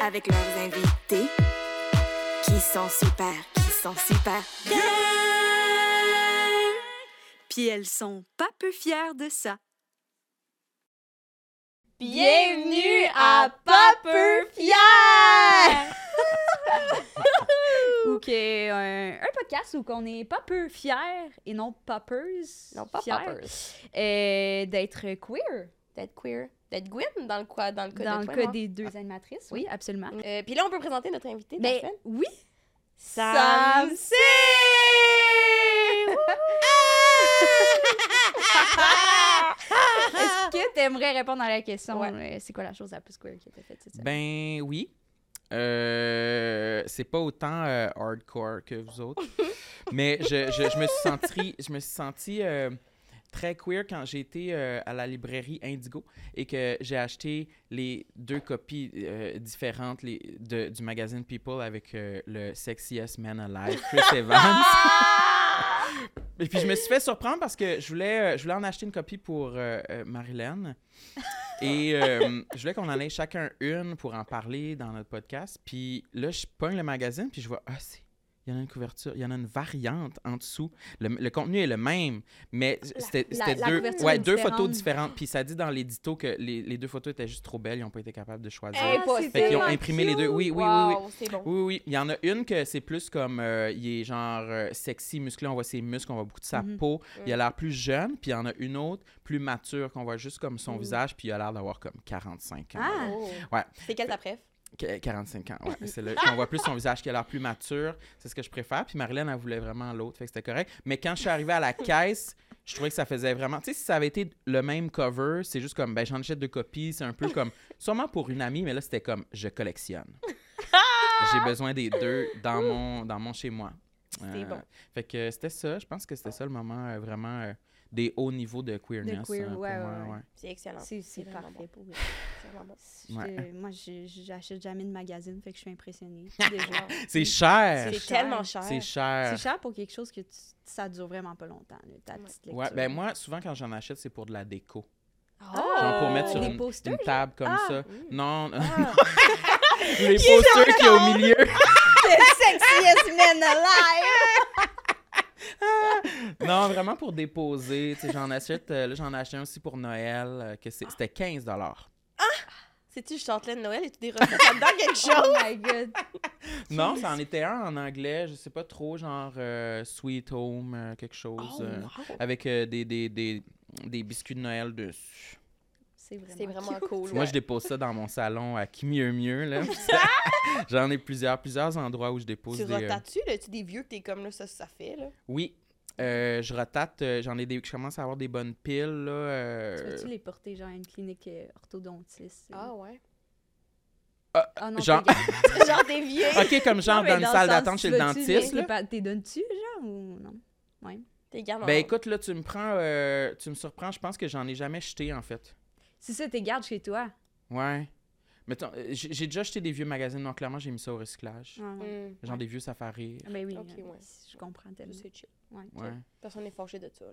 avec leurs invités qui sont super, qui sont super bien. Puis elles sont pas peu fières de ça. Bienvenue à Pas peu fier! Ou que un, un podcast où qu'on est pas peu fiers et non poppers. Non, pas fiers, poppers. euh, d'être queer. D'être queer. D'être Gwen dans le, quoi, dans le cas Dans de le toi, cas des deux animatrices, oui, absolument. Euh, Puis là, on peut présenter notre invité la semaine. oui, Sam C! est-ce que tu aimerais répondre à la question Ouais. euh, c'est quoi la chose la plus queer qui a été faite cette semaine? Ben oui. Euh, c'est pas autant euh, hardcore que vous autres. mais je, je, je me suis senti, je me suis senti euh, très queer quand j'ai été euh, à la librairie Indigo et que j'ai acheté les deux copies euh, différentes les, de, du magazine People avec euh, le Sexiest Man Alive, Chris Evans. Et puis je me suis fait surprendre parce que je voulais, euh, je voulais en acheter une copie pour Marilyn. Et euh, je voulais qu'on en ait chacun une pour en parler dans notre podcast. Puis là, je pogne le magazine, puis je vois, ah, c'est. Il y en a une couverture, il y en a une variante en dessous. Le, le contenu est le même, mais c'était deux, ouais, deux photos différentes. Puis ça dit dans l'édito que les, les deux photos étaient juste trop belles, ils n'ont pas été capables de choisir. Hey, Ah, fait qu'ils ont imprimé les deux. Oui, oui, oui, oui. Wow, c'est bon. Oui, oui. Il y en a une que c'est plus comme. euh, il est genre euh, sexy, musclé, on voit ses muscles, on voit beaucoup de sa Mhm. peau. Il a l'air plus jeune, puis il y en a une autre plus mature, qu'on voit juste comme son Mhm. visage, puis il a l'air d'avoir comme 45 ans. Ah! Oh. Ouais. C'est quelle ta préf? Qu- 45 ans, ouais. C'est le- on voit plus son visage qui a l'air plus mature. C'est ce que je préfère. Puis Marilyn, elle voulait vraiment l'autre, fait que c'était correct. Mais quand je suis arrivé à la caisse, je trouvais que ça faisait vraiment. Tu sais, si ça avait été le même cover, c'est juste comme, ben, j'en achète deux copies. C'est un peu comme, sûrement pour une amie, mais là, c'était comme, je collectionne. J'ai besoin des deux dans mon, dans mon chez moi. C'est bon. Fait que c'était ça. Je pense que c'était ça le moment euh, vraiment euh, des hauts niveaux de queerness. queer, euh, ouais, moi, ouais, ouais. C'est excellent. C'est parfait bon. pour vrai. C'est vraiment bon. Je- Ouais. Moi, je- j'achète jamais de magazine, fait que je suis impressionnée. Déjà. C'est cher. C'est cher. tellement cher. C'est cher. C'est cher pour quelque chose que tu- ça dure vraiment pas longtemps, là, ta petite lecture. Ouais, ben moi, souvent, quand j'en achète, c'est pour de la déco. Ah! Genre pour mettre sur une, posters, une table comme Ah! ça. Mm. Non, Ah. les posters qui est au milieu. Sexiest man alive! non, vraiment pour déposer. J'en achète, euh, là, j'en ai acheté un aussi pour Noël, euh, que c'est- c'était 15 Sais-tu, je chanterais de Noël et tu des recettes là-dedans quelque chose? Oh my god! Non, ça en était un en anglais, je sais pas trop, genre euh, Sweet Home, euh, quelque chose, Oh, euh, avec euh, des, des, des, des biscuits de Noël dessus. C'est vraiment, cool. Moi, je dépose ça dans mon salon à qui mieux mieux. là. J'en ai plusieurs, plusieurs endroits où je dépose Tu des... euh, rotates-tu, là? Tu des vieux que t'es comme là, ça, ça fait, là? Oui. Euh, je rotate, euh, j'en ai des, je commence à avoir des bonnes piles, là. Tu veux-tu les porter genre à une clinique orthodontiste? euh? ouais. Ah non, genre-. Genre des vieux. OK, comme genre Non, dans une le salle d'attente chez tu le dentiste, là. T'es donnes-tu, genre, ou non? Ouais. T'es gardes Ben écoute, là, tu me prends, euh, tu me surprends, je pense que j'en ai jamais jeté, en fait. C'est ça, t'es gardes chez toi. Ouais. Mettons, euh, j'ai déjà acheté des vieux magazines, donc clairement, j'ai mis ça au recyclage. Ah, ouais. Mm. Genre des vieux safaris. Ah, Ben oui, Ok, euh, ouais. je comprends tellement. C'est chill. Ouais. Ouais, Personne n'est fâché de ça, là.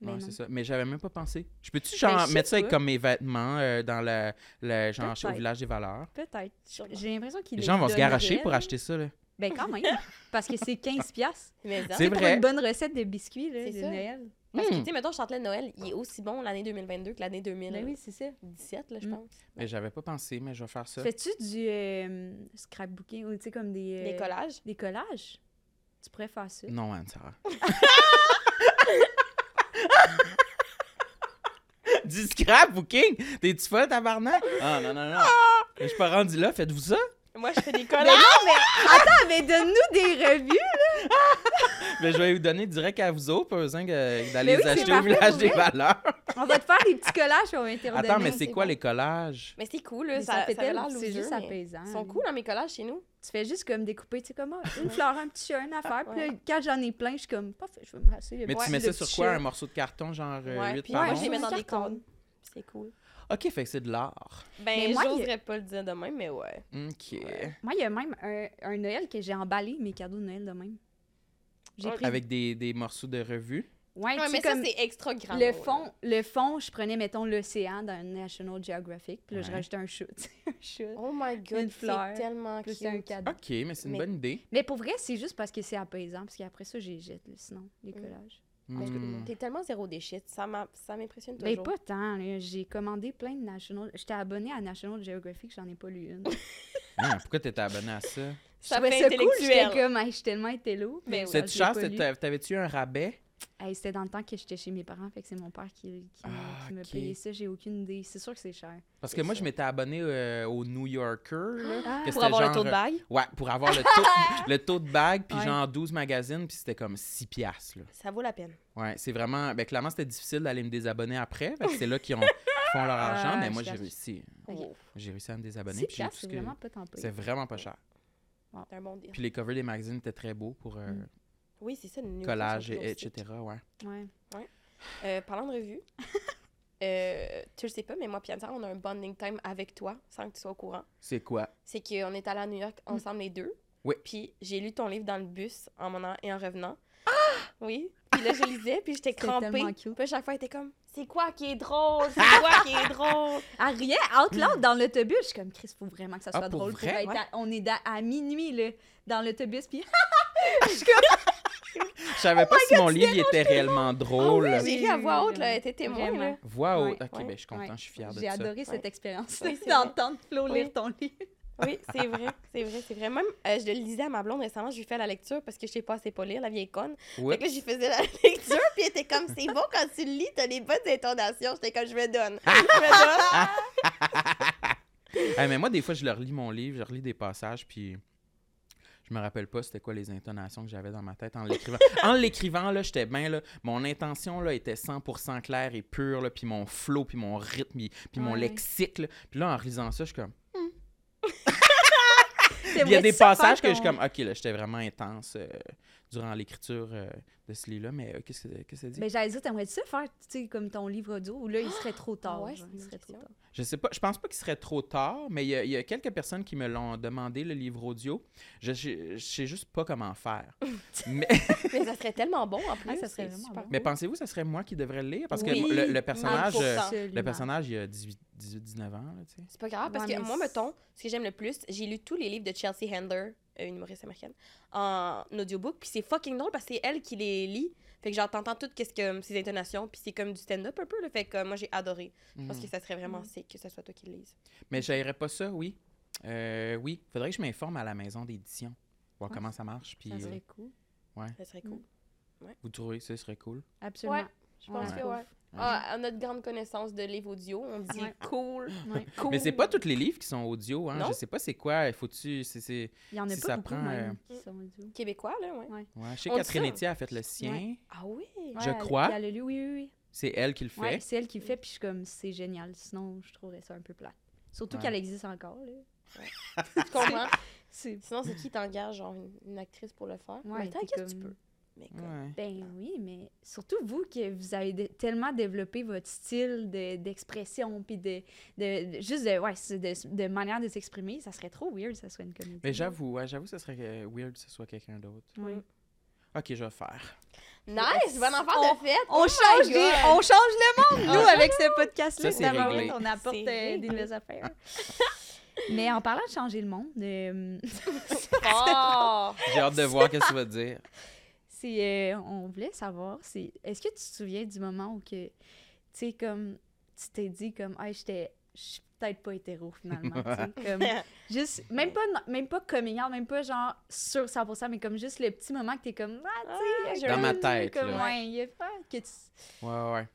Mais ouais non. c'est ça. Mais j'avais même pas pensé. Je peux-tu, Ben, genre, mettre ça avec comme mes vêtements euh, dans le, le genre, chez- au village des valeurs? Peut-être. J'ai l'impression qu'il Les les gens vont se garocher pour acheter ça, là. Ben quand même. parce que c'est 15 piastres. Mais non. C'est Pour vrai. une bonne recette de biscuits là, C'est de ça. Noël. Parce que, tu sais, mettons, Chantelet de Noël, il est aussi bon l'année 2022 que l'année 2017, Ben oui, c'est ça. là, je Mm. pense. Mais j'avais pas pensé, mais je vais faire ça. Fais-tu du euh, scrapbooking ou tu sais comme des Des euh, collages? des collages? Tu pourrais faire ça. Non, Anne-Sarah. du scrapbooking? T'es-tu folle, tabarnak? Ah, non, non, non. Je suis pas rendu là, faites-vous ça? Moi, je fais des Mais collages. non, mais attends, mais donne-nous des revues. Mais je vais vous donner direct à vous autres, pas besoin que- d'aller Mais oui, les acheter au village des valeurs. On va te faire des petits collages on va t'y Attends, mais c'est quoi bon. les collages? Mais c'est cool, là. Mais Ça, ça fait ça c'est juste mais apaisant. Ils sont cool dans mes collages chez nous. Tu fais juste comme découper, tu sais comment une fleur, un petit chat, une affaire. Puis là, quand j'en ai plein, je suis comme, parfait, je vais me passer. Mais tu mets ça sur quoi? Un morceau de carton, genre euh, Ouais, 8 puis par moi, Ouais, je les mets dans des cadres. C'est cool. OK, fait que c'est de l'art. Ben, Mais moi, il j'oserais pas le dire de même, mais ouais. OK. Ouais. Moi, il y a même un, un Noël que j'ai emballé mes cadeaux de Noël de même. J'ai Ouais. pris. Avec des, des morceaux de revue. Ouais, mais comme ça, c'est extra grand. le fond, le fond, je prenais, mettons, l'océan dans National Geographic, puis là, je rajoutais un sais, un chat. Oh my god, Une fleur, c'est tellement cute. un cadeau. OK, mais c'est une Mais- bonne idée. Mais pour vrai, c'est juste parce que c'est apaisant, parce qu'après ça, j'ai jette, sinon, les Mm. collages. Mais Hmm. T'es tellement zéro déchet, ça m'a- ça m'impressionne Ben, toujours. pas tant. J'ai commandé plein de National... J'étais abonnée à National Geographic, j'en ai pas lu une. Ah, pourquoi t'étais abonné à ça? ça je fait ça cool, j'étais intellectuel. comme, hey, je suis tellement intello. Ben mais oui. Cette chance, t'avais-tu un rabais? Hey, c'était dans le temps que j'étais chez mes parents, fait que c'est mon père qui, qui, me- Ah, qui me ok. payait ça, j'ai aucune idée. C'est sûr que c'est cher. Parce que moi, ça. je m'étais abonné euh, au New Yorker, là. Ah, que Pour avoir le taux de euh, bague, Ouais, pour avoir le taux, le taux de bague, puis Ouais. genre 12 magazines, puis c'était comme 6 piastres, là. ça vaut la peine. Ouais, c'est vraiment... Ben, clairement, c'était difficile d'aller me désabonner après, parce que c'est là qu'ils ont- qu'ils font leur argent, Ah, mais moi, j'ai réussi. J'ai réussi à me désabonner, 6 puis j'ai tout piastres, ce c'est que... vraiment pas tant. C'est vraiment pas cher. c'est un bon deal. Puis les covers des magazines étaient très beaux pour euh, Mm. Oui, c'est ça, le collage, et, etc. Ouais. Ouais. Euh, parlant de revue, euh, tu le sais pas, mais moi, Piazza, on a un bonding time avec toi, sans que tu sois au courant. C'est quoi? C'est qu'on est allés à New York ensemble les deux. Oui. Puis j'ai lu ton livre dans le bus en m'en et en revenant. Oui. Puis là, je lisais, puis j'étais crampée. tellement Puis cute. à chaque fois, elle était comme, c'est quoi qui est drôle? C'est quoi qui est drôle? Ah, rien, out loud dans l'autobus. Je suis comme, Chris, faut vraiment que ça Ah, soit pour drôle. vrai? être Ouais. à- on est da- à minuit, là, dans l'autobus, puis Je savais pas si mon livre était réellement drôle. Ah oui, j'ai lu à voix haute, là, elle était témoin, là. Voix haute. Ok, Ouais. ben je suis content, Ouais. je suis fier de j'ai ça. adoré cette Ouais. expérience d'entendre Flo Oui. lire ton livre. Oui, c'est vrai, c'est vrai, c'est vrai. Même, euh, je le lisais à ma blonde récemment, je lui fais la lecture parce que je sais pas assez pas lire, la vieille conne. Ouais. Fait que là, j'y faisais la lecture, puis elle était comme, c'est bon quand tu le lis, t'as les bonnes intonations. J'étais comme, je me donne. Je me donne. Ah, mais moi, des fois, je leur lis mon livre, je relis des passages, puis je me rappelle pas c'était quoi les intonations que j'avais dans ma tête en l'écrivant. en l'écrivant, là, j'étais bien, là, mon intention, là, était 100% claire et pure, là, puis mon flow, puis mon rythme, puis mon lexique, là. Puis là, en relisant ça, je suis comme... C'est Il y a des passages que je suis comme, OK, là, j'étais vraiment intense euh, durant l'écriture euh, de ce livre-là, mais euh, qu'est-ce que qu'est-ce que ça dit? Ben, j'allais dire, t'aimerais-tu ça faire, tu sais, comme ton livre audio, ou là, il serait trop tard? Ouais, genre, il serait trop tard. Je sais pas, je pense pas qu'il serait trop tard, mais il y, a- il y a quelques personnes qui me l'ont demandé, le livre audio. Je, je, je sais juste pas comment faire. mais Mais ça serait tellement bon en plus. Ah, ça serait super bon. mais pensez-vous ça serait moi qui devrais le lire? Parce que le, le personnage, 100%. euh, le personnage, il a 18, 18 19 ans, là, tu sais. C'est pas grave parce Ouais, que moi, mettons, ce que j'aime le plus, j'ai lu tous les livres de Chelsea Handler, une humoriste américaine, en audiobook. Puis c'est fucking drôle parce que c'est elle qui les lit. Fait que genre, t'entends tout qu'est-ce que ses intonations. Puis c'est comme du stand-up un peu. Là, fait que euh, moi, j'ai adoré. Je pense Mhm. que ça serait vraiment Mhm. sick que ce soit toi qui le lises. Mais j'aimerais pas ça, oui. Euh, oui, faudrait que je m'informe à la maison d'édition, voir Ouais. comment ça marche. Puis Ça euh, serait cool. Ça serait cool. vous trouvez que ce serait cool? Absolument. Ouais, Je pense Ouais. que ouais. Ah, à notre grande connaissance de livres audio, on dit Ouais. cool, Ouais. cool. Mais c'est pas tous les livres qui sont audio, hein. Non? Je sais pas c'est quoi. Faut-tu. Il y en a Si pas ça beaucoup, prend, même, euh, qui sont audio. Québécois, là, ouais. Ouais. Ouais, je sais Catherine. Etier a fait le sien. Ah oui? Je Ouais, elle- crois. Elle a lu, oui, oui, oui. C'est elle qui le fait. Ouais, c'est elle qui le fait, puis je suis comme, c'est génial. Sinon, je trouverais ça un peu plate. Surtout Ouais. qu'elle existe encore, là. Tu comprends? Sinon, c'est qui t'engage, genre, une, une actrice pour le faire? Ouais, t'inquiète, tu comme- peux? Mais comme- Ouais. Ben oui, mais surtout vous que vous avez tellement développé votre style de- d'expression, puis de, de, de- juste de, ouais, c'est de, de manière de s'exprimer, ça serait trop weird, ça serait une comédie. Mais j'avoue, ouais, j'avoue, ça serait euh, weird que ce soit quelqu'un d'autre. Ouais. Ok, je vais faire. Nice! Bon enfant de fête! On, Oh change on change le monde, nous, Ah, avec ce podcast-là. Réglé. On apporte euh, des nouvelles affaires. mais en parlant de changer le monde, euh, Oh! J'ai hâte de voir ce que tu vas dire. C'est, euh, on voulait savoir, c'est, est-ce que tu te souviens du moment où que, tu sais, comme, tu t'es dit comme, ah, j'étais, je suis peut-être pas hétéro finalement, comme, juste, même pas, même pas coming out, même pas genre sur 100%, mais comme juste le petit moment que t'es comme, ah, tu Ah, sais, j'ai Dans ma tête, comme, là. ouais, il y a pas que tu... Ouais, ouais, ouais.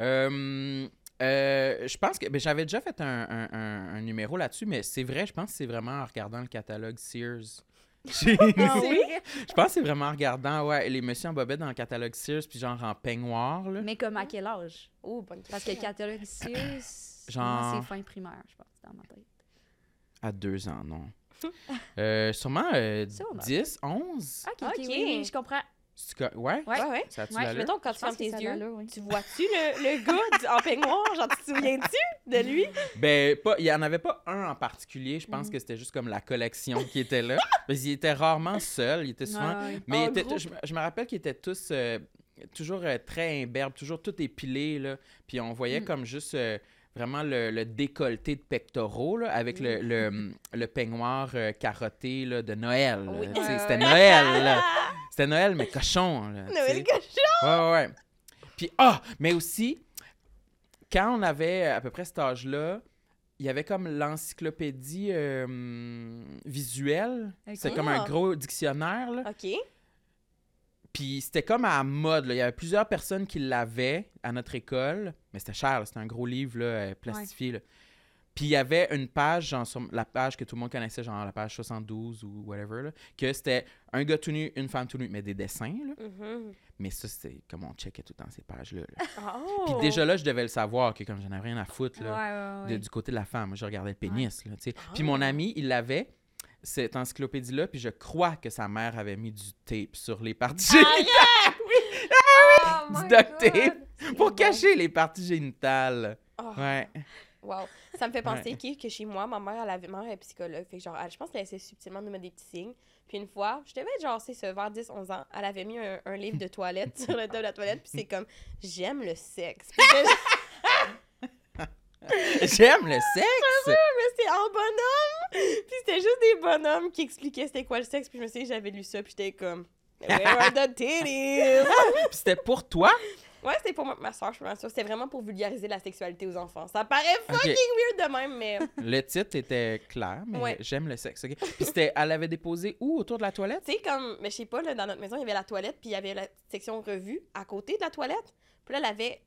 Euh, euh, je pense que ben, j'avais déjà fait un, un- un- un numéro là-dessus, mais c'est vrai, je pense que c'est vraiment en regardant le catalogue Sears. J'ai- Ah oui? je pense que c'est vraiment en regardant ouais, les messieurs en bobette dans le catalogue Sears, puis genre en peignoir. Là. Mais comme à quel âge? Oh, bonne Parce que question. catalogue Sears, Genre- c'est fin primaire, je pense, dans ma tête. À deux ans, non. Euh, sûrement euh, Ça, on a- 10, 11. Ok, oui, je comprends. Ouais? Ouais. Ouais. Ça a-tu Ouais? Mettons, quand tu fermes tes yeux, oui. tu vois-tu le, le gars en peignoir? Genre, tu te souviens-tu de lui? Ben, pas, il n'y en avait pas un en particulier. Je Mm. pense que c'était juste comme la collection qui était là. Parce qu'il était rarement seul. Il était souvent. Ouais, ouais. Mais était- je me rappelle qu'ils étaient tous. euh, toujours euh, très imberbe, toujours tout épilé, là. Puis on voyait Mm. comme juste euh, vraiment le, le décolleté de pectoraux, là, avec le, le, le peignoir euh, carotté là, de Noël. Oui. C'était. Noël. C'était Noël, mais cochon, là. Noël cochon! Ouais, ouais. Puis, ah, mais aussi, quand on avait à peu près cet âge-là, il y avait comme l'encyclopédie euh, visuelle. Ok. C'était comme un gros dictionnaire, là. OK. Puis c'était comme à mode. là. Il y avait plusieurs personnes qui l'avaient à notre école, mais c'était cher. C'était un gros livre là, euh, plastifié. Puis il y avait une page, genre sur la page que tout le monde connaissait, genre la page 72 ou whatever, là, que c'était un gars tout nu, une femme tout nu, mais des dessins. Là. Mhm. Mais ça, c'est comme on checkait tout le temps ces pages-là. là. Oh. Puis déjà là, je devais le savoir que comme j'en avais rien à foutre Ouais, là, ouais, de- ouais. du côté de la femme, moi, je regardais le pénis. Là, sais. Puis Ah. mon ami, il l'avait, cette encyclopédie-là, puis je crois que sa mère avait mis du tape sur les parties Ah, Oh du duct tape pour bon. cacher les parties génitales. Oh. Ouais. Wow. Ça me fait penser Ouais. que, chez moi, ma mère, elle avait, ma mère est psychologue. Fait que genre, elle- je pense qu'elle essaie subtilement de nous mettre des petits signes. Puis une fois, je devais être genre, c'est ce vers 10, 11 ans, elle avait mis un, un livre de toilette sur le top de la toilette. Puis c'est comme, j'aime le sexe. Puis J'aime le sexe. mais c'était en bonhomme. Puis c'était juste des bonhommes qui expliquaient c'était quoi le sexe. Puis je me souviens que j'avais lu ça. Puis j'étais comme, where are the titties? Puis c'était pour toi? Ouais, c'était pour ma, ma soeur, je suis sûre. C'était vraiment pour vulgariser la sexualité aux enfants. Ça paraît fucking weird de même, mais. Le titre était clair, mais Ouais. j'aime le sexe. ok? Puis c'était, elle avait déposé où autour de la toilette? Tu sais, comme, mais je sais pas, là, dans notre maison, il y avait la toilette, puis il y avait la section revue à côté de la toilette. Puis là, elle avait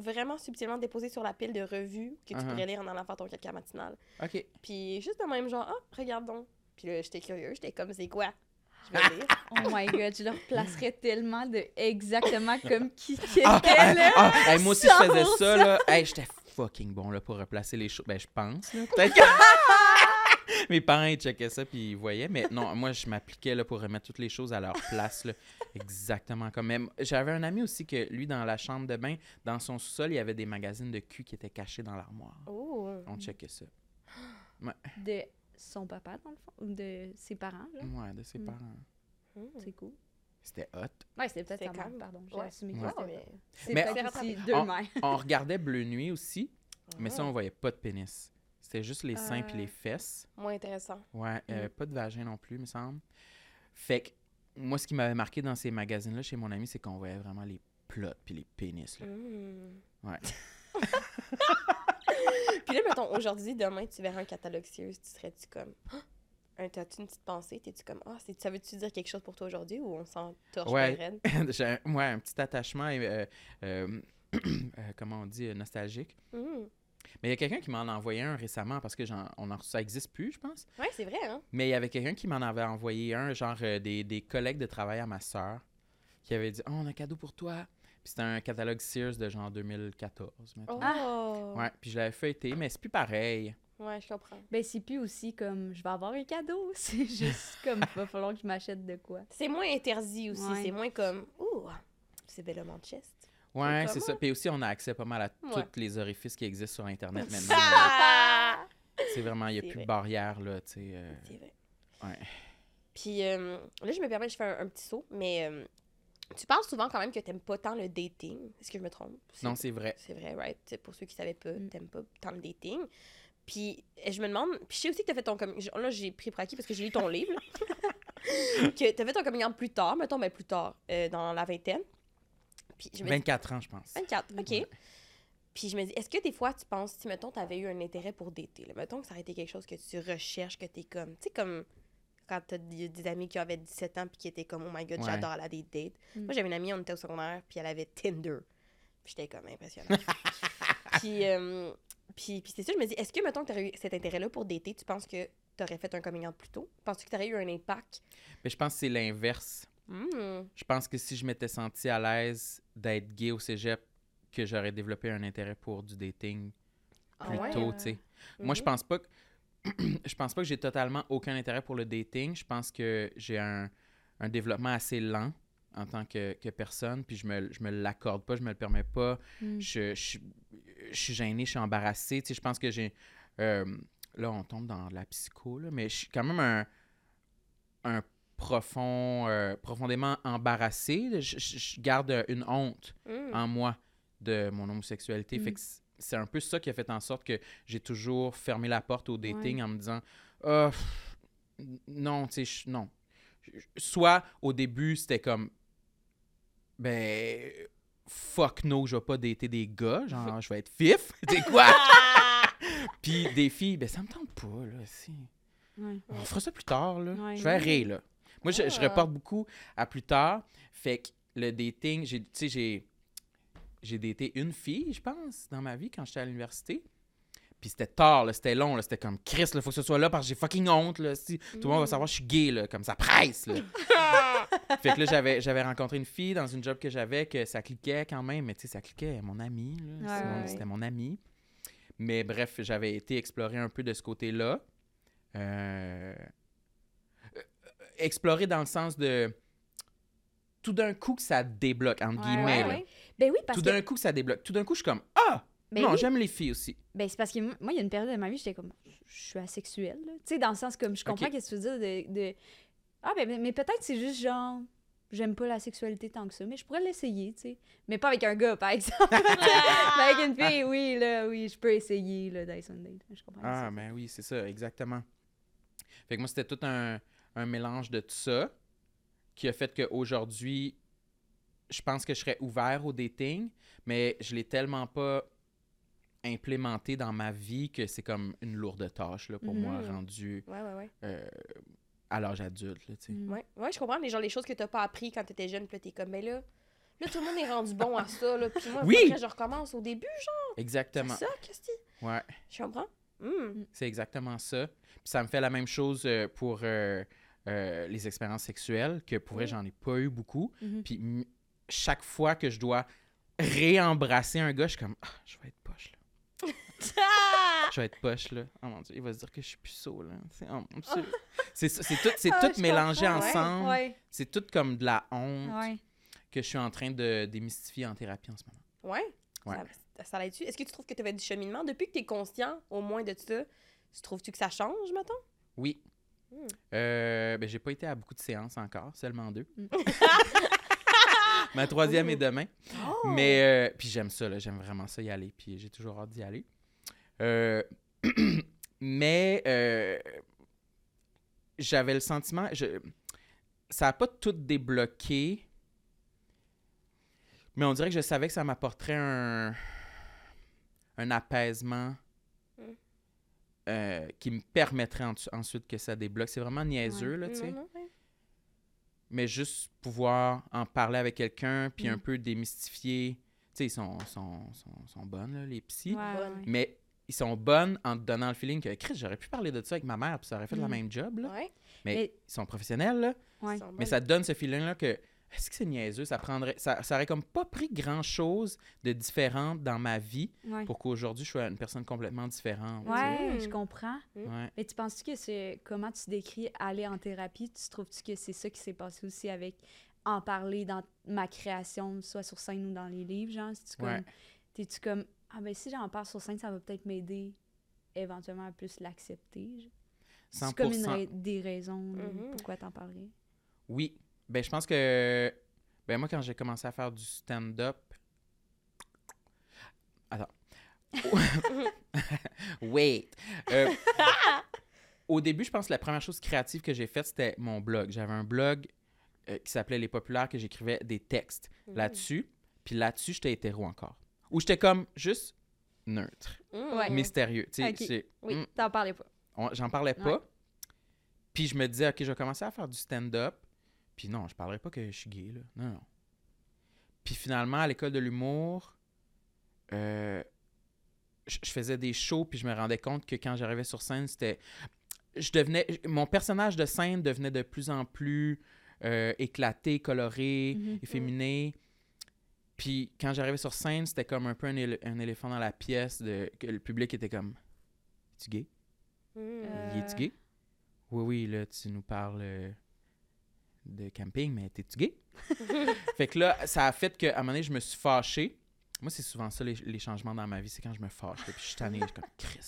vraiment subtilement déposé sur la pile de revues que tu Uh-huh. pourrais lire en allant faire ton caca matinal. Ok. Puis juste de même, genre, ah, regarde donc. Puis là, j'étais curieux, j'étais comme, c'est quoi? Je vais lire. Oh my god, je le replacerais tellement de exactement comme qui qui était Ah, ah, là. ah, hey, moi aussi, je faisais ça, 100%. là. Hey, j'étais fucking bon, là, pour replacer les choses. Ben, je pense, là. Peut-être que... Mes parents, ils checkaient ça, puis ils voyaient. Mais non, moi, je m'appliquais, là, pour remettre toutes les choses à leur place, là. Exactement comme... Même... J'avais un ami aussi que, lui, dans la chambre de bain, dans son sous-sol, il y avait des magazines de cul qui étaient cachés dans l'armoire. Oh. On checkait ça. De son papa, dans le fond, ou de ses parents, là? Ouais, de ses Mm. parents. Hmm. C'est cool. C'était hot. Ouais, c'était peut-être sa mère, calme. pardon. J'ai Ouais. assumé que Ouais. c'était mais- C'est peut-être aussi deux on- mères. On regardait Bleu Nuit aussi, mais ça, on voyait pas de pénis. C'était juste les seins puis Euh. les fesses. Moins intéressant. Ouais, euh, Mm. pas de vagin non plus, me semble. Fait que moi, ce qui m'avait marqué dans ces magazines-là chez mon ami, c'est qu'on voyait vraiment les plots puis les pénis. là. Hmm. Ouais. Puis là, mettons, aujourd'hui, demain, tu verras un catalogue Sears, tu serais-tu comme. Ah! Un- T'as-tu une petite pensée? T'es-tu comme. Ah, ça veut-tu dire quelque chose pour toi aujourd'hui ou on s'en torche Ouais. J'ai un, ouais, un petit attachement, euh, euh, euh, comment on dit, euh, nostalgique. Hmm. Mais il y a quelqu'un qui m'en a envoyé un récemment parce que j'en- on en, ça existe plus, je pense. Ouais, c'est vrai, hein? Mais il y avait quelqu'un qui m'en avait envoyé un, genre euh, des, des collègues de travail à ma sœur, qui avait dit Oh, on a un cadeau pour toi. Puis c'était un catalogue Sears de genre 2014, mettons. Oh! Ouais, puis je l'avais feuilleté, mais c'est plus pareil. Ouais, je comprends. Ben, c'est plus aussi comme je vais avoir un cadeau. C'est juste comme il va falloir que je m'achète de quoi. C'est moins interdit aussi. Ouais. C'est moins comme. Ouh, c'est bellement chest. Ouais, C'est ça. Puis aussi, on a accès pas mal à Ouais. tous les orifices qui existent sur Internet maintenant. Ah! c'est vraiment, il n'y a plus vrai. de barrière, là, tu sais. euh, C'est vrai. Ouais. Puis euh, là, je me permets, je fais un, un petit saut, mais euh, tu parles souvent quand même que t'aimes pas tant le dating? Est-ce que je me trompe? Non, c'est vrai. C'est vrai, right? Pour ceux qui savaient pas, Mm. t'aimes pas tant le dating. Puis euh, je me demande, puis je sais aussi que t'as fait ton coming Là, j'ai pris pour acquis parce que j'ai lu ton livre. là. que t'as fait ton coming out plus tard, mettons, mais plus tard, euh, dans la vingtaine. Puis je me dis, 24 ans, je pense. 24, OK. Ouais. Puis je me dis, est-ce que des fois, tu penses, si, mettons, tu avais eu un intérêt pour dater, là, mettons que ça aurait été quelque chose que tu recherches, que tu es comme, tu sais, comme quand tu as des, des amis qui avaient 17 ans puis qui étaient comme, oh my god, Ouais. j'adore aller à des dates. Mm. Moi, j'avais une amie, on était au secondaire, puis elle avait Tinder. Puis j'étais comme impressionnée. puis, euh, puis, puis c'est ça, je me dis, est-ce que, mettons, que tu aurais eu cet intérêt-là pour dater, tu penses que tu aurais fait un coming out plus tôt? Penses-tu que tu aurais eu un impact? Mais je pense que c'est l'inverse. Hmm. Je pense que si je m'étais senti à l'aise d'être gay au cégep, que j'aurais développé un intérêt pour du dating Ah plus ouais? tôt, tu sais. Moi, je Mhm. pense pas que je pense pas que j'ai totalement aucun intérêt pour le dating. Je pense que j'ai un, un développement assez lent en tant que, que personne, puis je me, je me l'accorde pas, je me le permets pas. Mm. Je, je, je suis gêné, je suis embarrassé. Tu sais, je pense que j'ai... euh, là, on tombe dans la psycho, là, mais je suis quand même un, un profond, euh, profondément embarrassé. Je, je- je garde une honte Mm. en moi de mon homosexualité. Mm. Fait que c- c'est un peu ça qui a fait en sorte que j'ai toujours fermé la porte au dating en me disant Ah, non, tu sais, non. Soit au début, c'était comme ben fuck no, je vais pas dater des gars, genre je vais être fif. C'est quoi? Puis des filles, ben ça me tente pas, là. si. Ouais. On fera ça plus tard, là. Ouais. Je verrai, là. Moi, je, je reporte beaucoup à plus tard. Fait que le dating, j'ai, tu sais, j'ai, j'ai daté une fille, je pense, dans ma vie quand j'étais à l'université. Puis c'était tard, là, c'était long, là, c'était comme Chris, il faut que ce soit là parce que j'ai fucking honte. Là, si, Tout le monde va savoir que je suis gay, là, comme ça presse. Là. fait que là, j'avais, j'avais rencontré une fille dans une job que j'avais que ça cliquait quand même, mais tu sais, ça cliquait, mon ami. Là, Ouais. C'était mon ami. Mais bref, j'avais été explorer un peu de ce côté-là. Euh, explorer dans le sens de tout d'un coup que ça débloque, entre Ouais, guillemets. ouais, là. ouais. Ben oui, parce Tout que. d'un coup que ça débloque. Tout d'un coup, je suis comme Ah! Ben non, oui. j'aime les filles aussi. Ben, c'est parce que moi, il y a une période de ma vie, j'étais comme, je suis asexuelle. Tu sais, dans le sens comme, je comprends qu'est-ce que tu veux dire de. de- Ah, ben, mais, mais peut-être c'est juste genre, j'aime pas la sexualité tant que ça, mais je pourrais l'essayer, tu sais. Mais pas avec un gars, par exemple. mais avec une fille, oui, là, oui, je peux essayer, là, une date. Je comprends. Ah, ça. ben oui, c'est ça, exactement. Fait que moi, c'était tout un, un mélange de tout ça qui a fait qu'aujourd'hui, je pense que je serais ouvert au dating, mais je l'ai tellement pas implémenté dans ma vie que c'est comme une lourde tâche là, pour moi, Mhm. rendu Ouais, ouais, ouais. euh, à l'âge adulte. Là, tu. Ouais, ouais, je comprends. Les gens, les choses que t'as pas appris quand t'étais jeune, puis là, t'es comme, mais là, là, tout le monde est rendu bon à ça, là. Puis moi, Oui! que je recommence au début, genre. Exactement. C'est ça, Christy? Ouais. Je comprends. Mm. C'est exactement ça. Puis ça me fait la même chose euh, pour euh, euh, les expériences sexuelles, que pour vrai, j'en ai pas eu beaucoup. Mhm. Puis chaque fois que je dois réembrasser un gars, je suis comme, ah, je vais être poche, là. Je vais être poche, là. Oh mon Dieu, il va se dire que je suis puceau, là. C'est, oh c'est tout, c'est Ah, tout mélangé ensemble. Ouais, C'est tout comme de la honte ouais. que je suis en train de démystifier en thérapie en ce moment. Ouais. Ouais. Ça, ça l'aide-tu? Est-ce que tu trouves que tu avais du cheminement? Depuis que tu es conscient, au moins, de ça, tu trouves-tu que ça change, mettons? Oui. Hmm. Euh, ben, j'ai pas été à beaucoup de séances encore, seulement deux. Mm. Ma troisième est demain. Oh! Mais, euh, puis j'aime ça, là, j'aime vraiment ça y aller, puis j'ai toujours hâte d'y aller. Euh, mais euh, j'avais le sentiment, je, ça n'a pas tout débloqué, mais on dirait que je savais que ça m'apporterait un, un apaisement. Euh, qui me permettrait en- ensuite que ça débloque. C'est vraiment niaiseux, là, tu sais. Ouais. Mais juste pouvoir en parler avec quelqu'un, puis Mm. un peu démystifier. Tu sais, ils sont, sont, sont, sont bonnes, là, les psys. Ouais, bonne. ouais. Mais ils sont bonnes en te donnant le feeling que, Chris, j'aurais pu parler de ça avec ma mère, puis ça aurait fait le Mm. même job, là. Ouais. Mais, Mais- ils sont professionnels, là. Ouais. Ils sont Mais bonnes. ça te donne ce feeling-là que, est-ce que c'est niaiseux? Ça prendrait, ça, ça aurait comme pas pris grand-chose de différent dans ma vie Ouais. pour qu'aujourd'hui, je sois une personne complètement différente. tu. Ouais, Mm. je comprends. Ouais. Mais tu penses-tu que c'est comment tu décris aller en thérapie? Tu trouves-tu que c'est ça qui s'est passé aussi avec en parler dans ma création, soit sur scène ou dans les livres, genre? C'est-tu comme, Ouais. t'es-tu comme, ah ben si j'en parle sur scène, ça va peut-être m'aider éventuellement à plus l'accepter? C'est comme une 100%. ra- des raisons Mhm. pourquoi t'en parlerais? Oui. Ben, je pense que. Ben, moi, quand j'ai commencé à faire du stand-up. Attends. Wait. Euh, au début, je pense que la première chose créative que j'ai faite, c'était mon blog. J'avais un blog euh, qui s'appelait Les Populaires, que j'écrivais des textes Mm. là-dessus. Puis là-dessus, j'étais hétéro encore. Ou j'étais comme juste neutre, Mm. Mystérieux. Oui. mm, T'en parlais pas. J'en parlais pas. Puis je me disais, OK, je vais commencer à faire du stand-up. Puis non, je parlerai pas que je suis gay, là. Non, non. Puis finalement, à l'école de l'humour, euh, je faisais des shows, puis je me rendais compte que quand j'arrivais sur scène, c'était... Je devenais... Mon personnage de scène devenait de plus en plus euh, éclaté, coloré, Mhm. efféminé. Puis quand j'arrivais sur scène, c'était comme un peu un, éle- un éléphant dans la pièce, de, que le public était comme... Es-tu gay? Mm. Euh, Il est-tu gay? Oui, oui, là, tu nous parles euh, de camping, mais t'es-tu gay? fait que là, ça a fait qu'à un moment donné, je me suis fâché. Moi, c'est souvent ça, les, les changements dans ma vie. C'est quand je me fâche. là, Puis je suis tanné. Je suis comme, Chris,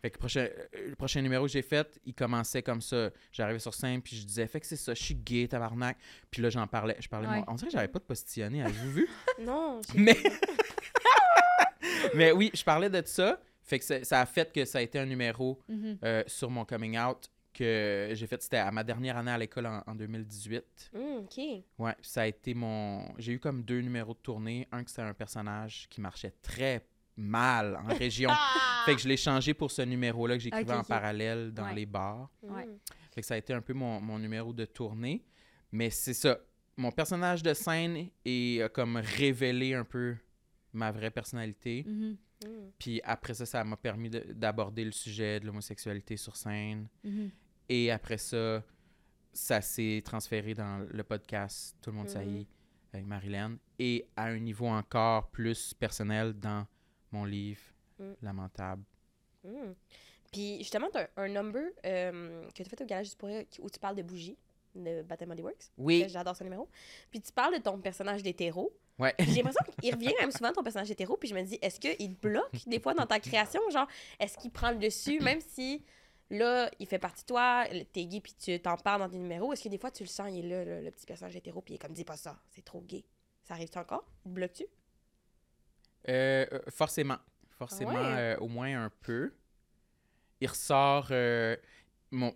Fait que le prochain, euh, le prochain numéro que j'ai fait, il commençait comme ça. J'arrivais sur scène, puis je disais, fait que c'est ça, je suis gay, tabarnak. Puis là, j'en parlais. Je parlais Ouais. mon- On dirait que j'avais pas de postillonné. Avez-vous vu? Non, Mais... Mais oui, je parlais de ça. Fait que ça, ça a fait que ça a été un numéro Mhm. euh, sur mon coming out que j'ai fait. C'était à ma dernière année à l'école en, en 2018. Hum, OK. Ouais, ça a été mon. J'ai eu comme deux numéros de tournée. Un que c'était un personnage qui marchait très mal en région. fait que je l'ai changé pour ce numéro-là que j'écrivais en parallèle dans Ouais. les bars. Ouais. Hum. Fait que ça a été un peu mon, mon numéro de tournée. Mais c'est ça. Mon personnage de scène est euh, comme révélé un peu ma vraie personnalité. Mhm. Hum. Puis après ça, ça m'a permis de- d'aborder le sujet de l'homosexualité sur scène. Mhm. Et après ça, ça s'est transféré dans le podcast Tout le monde saillit avec Marilyn. Et à un niveau encore plus personnel dans mon livre Mhm. Lamentable. Hum. Puis justement, t'as un, un number euh, que tu as fait au Garage du où tu parles de bougie, de Baptême des Works. Oui. J'adore ce numéro. Puis tu parles de ton personnage d'hétéro. Ouais. J'ai l'impression qu'il revient quand même souvent ton personnage hétéro, puis je me dis, est-ce qu'il te bloque des fois dans ta création? Genre, est-ce qu'il prend le dessus, même si là, il fait partie de toi, t'es gay, puis tu t'en parles dans tes numéros, est-ce que des fois tu le sens, il est là, le, le petit personnage hétéro, puis il est comme, dis pas ça, c'est trop gay. Ça arrive-tu encore? Bloque-tu? Euh, euh, forcément. Forcément, Ah ouais? euh, au moins un peu. Il ressort. euh, mon,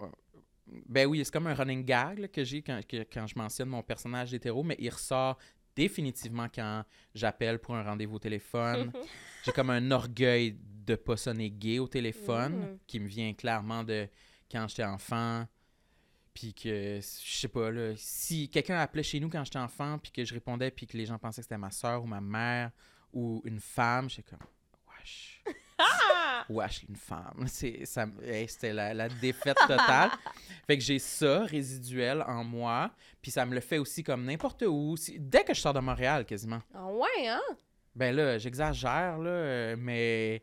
ben oui, c'est comme un running gag là, que j'ai quand, que- quand je mentionne mon personnage hétéro, mais il ressort définitivement quand j'appelle pour un rendez-vous au téléphone. j'ai comme un orgueil de pas sonner gay au téléphone Mm. qui me vient clairement de quand j'étais enfant. Puis que, je sais pas, là, si quelqu'un appelait chez nous quand j'étais enfant, puis que je répondais, puis que les gens pensaient que c'était ma soeur ou ma mère ou une femme, j'étais comme, wesh. Wesh, une femme. Hey, c'était la, la défaite totale. fait que j'ai ça résiduel en moi, puis ça me le fait aussi comme n'importe où. Dès que je sors de Montréal, quasiment. Ah ouais, hein? Ben là, j'exagère, là, mais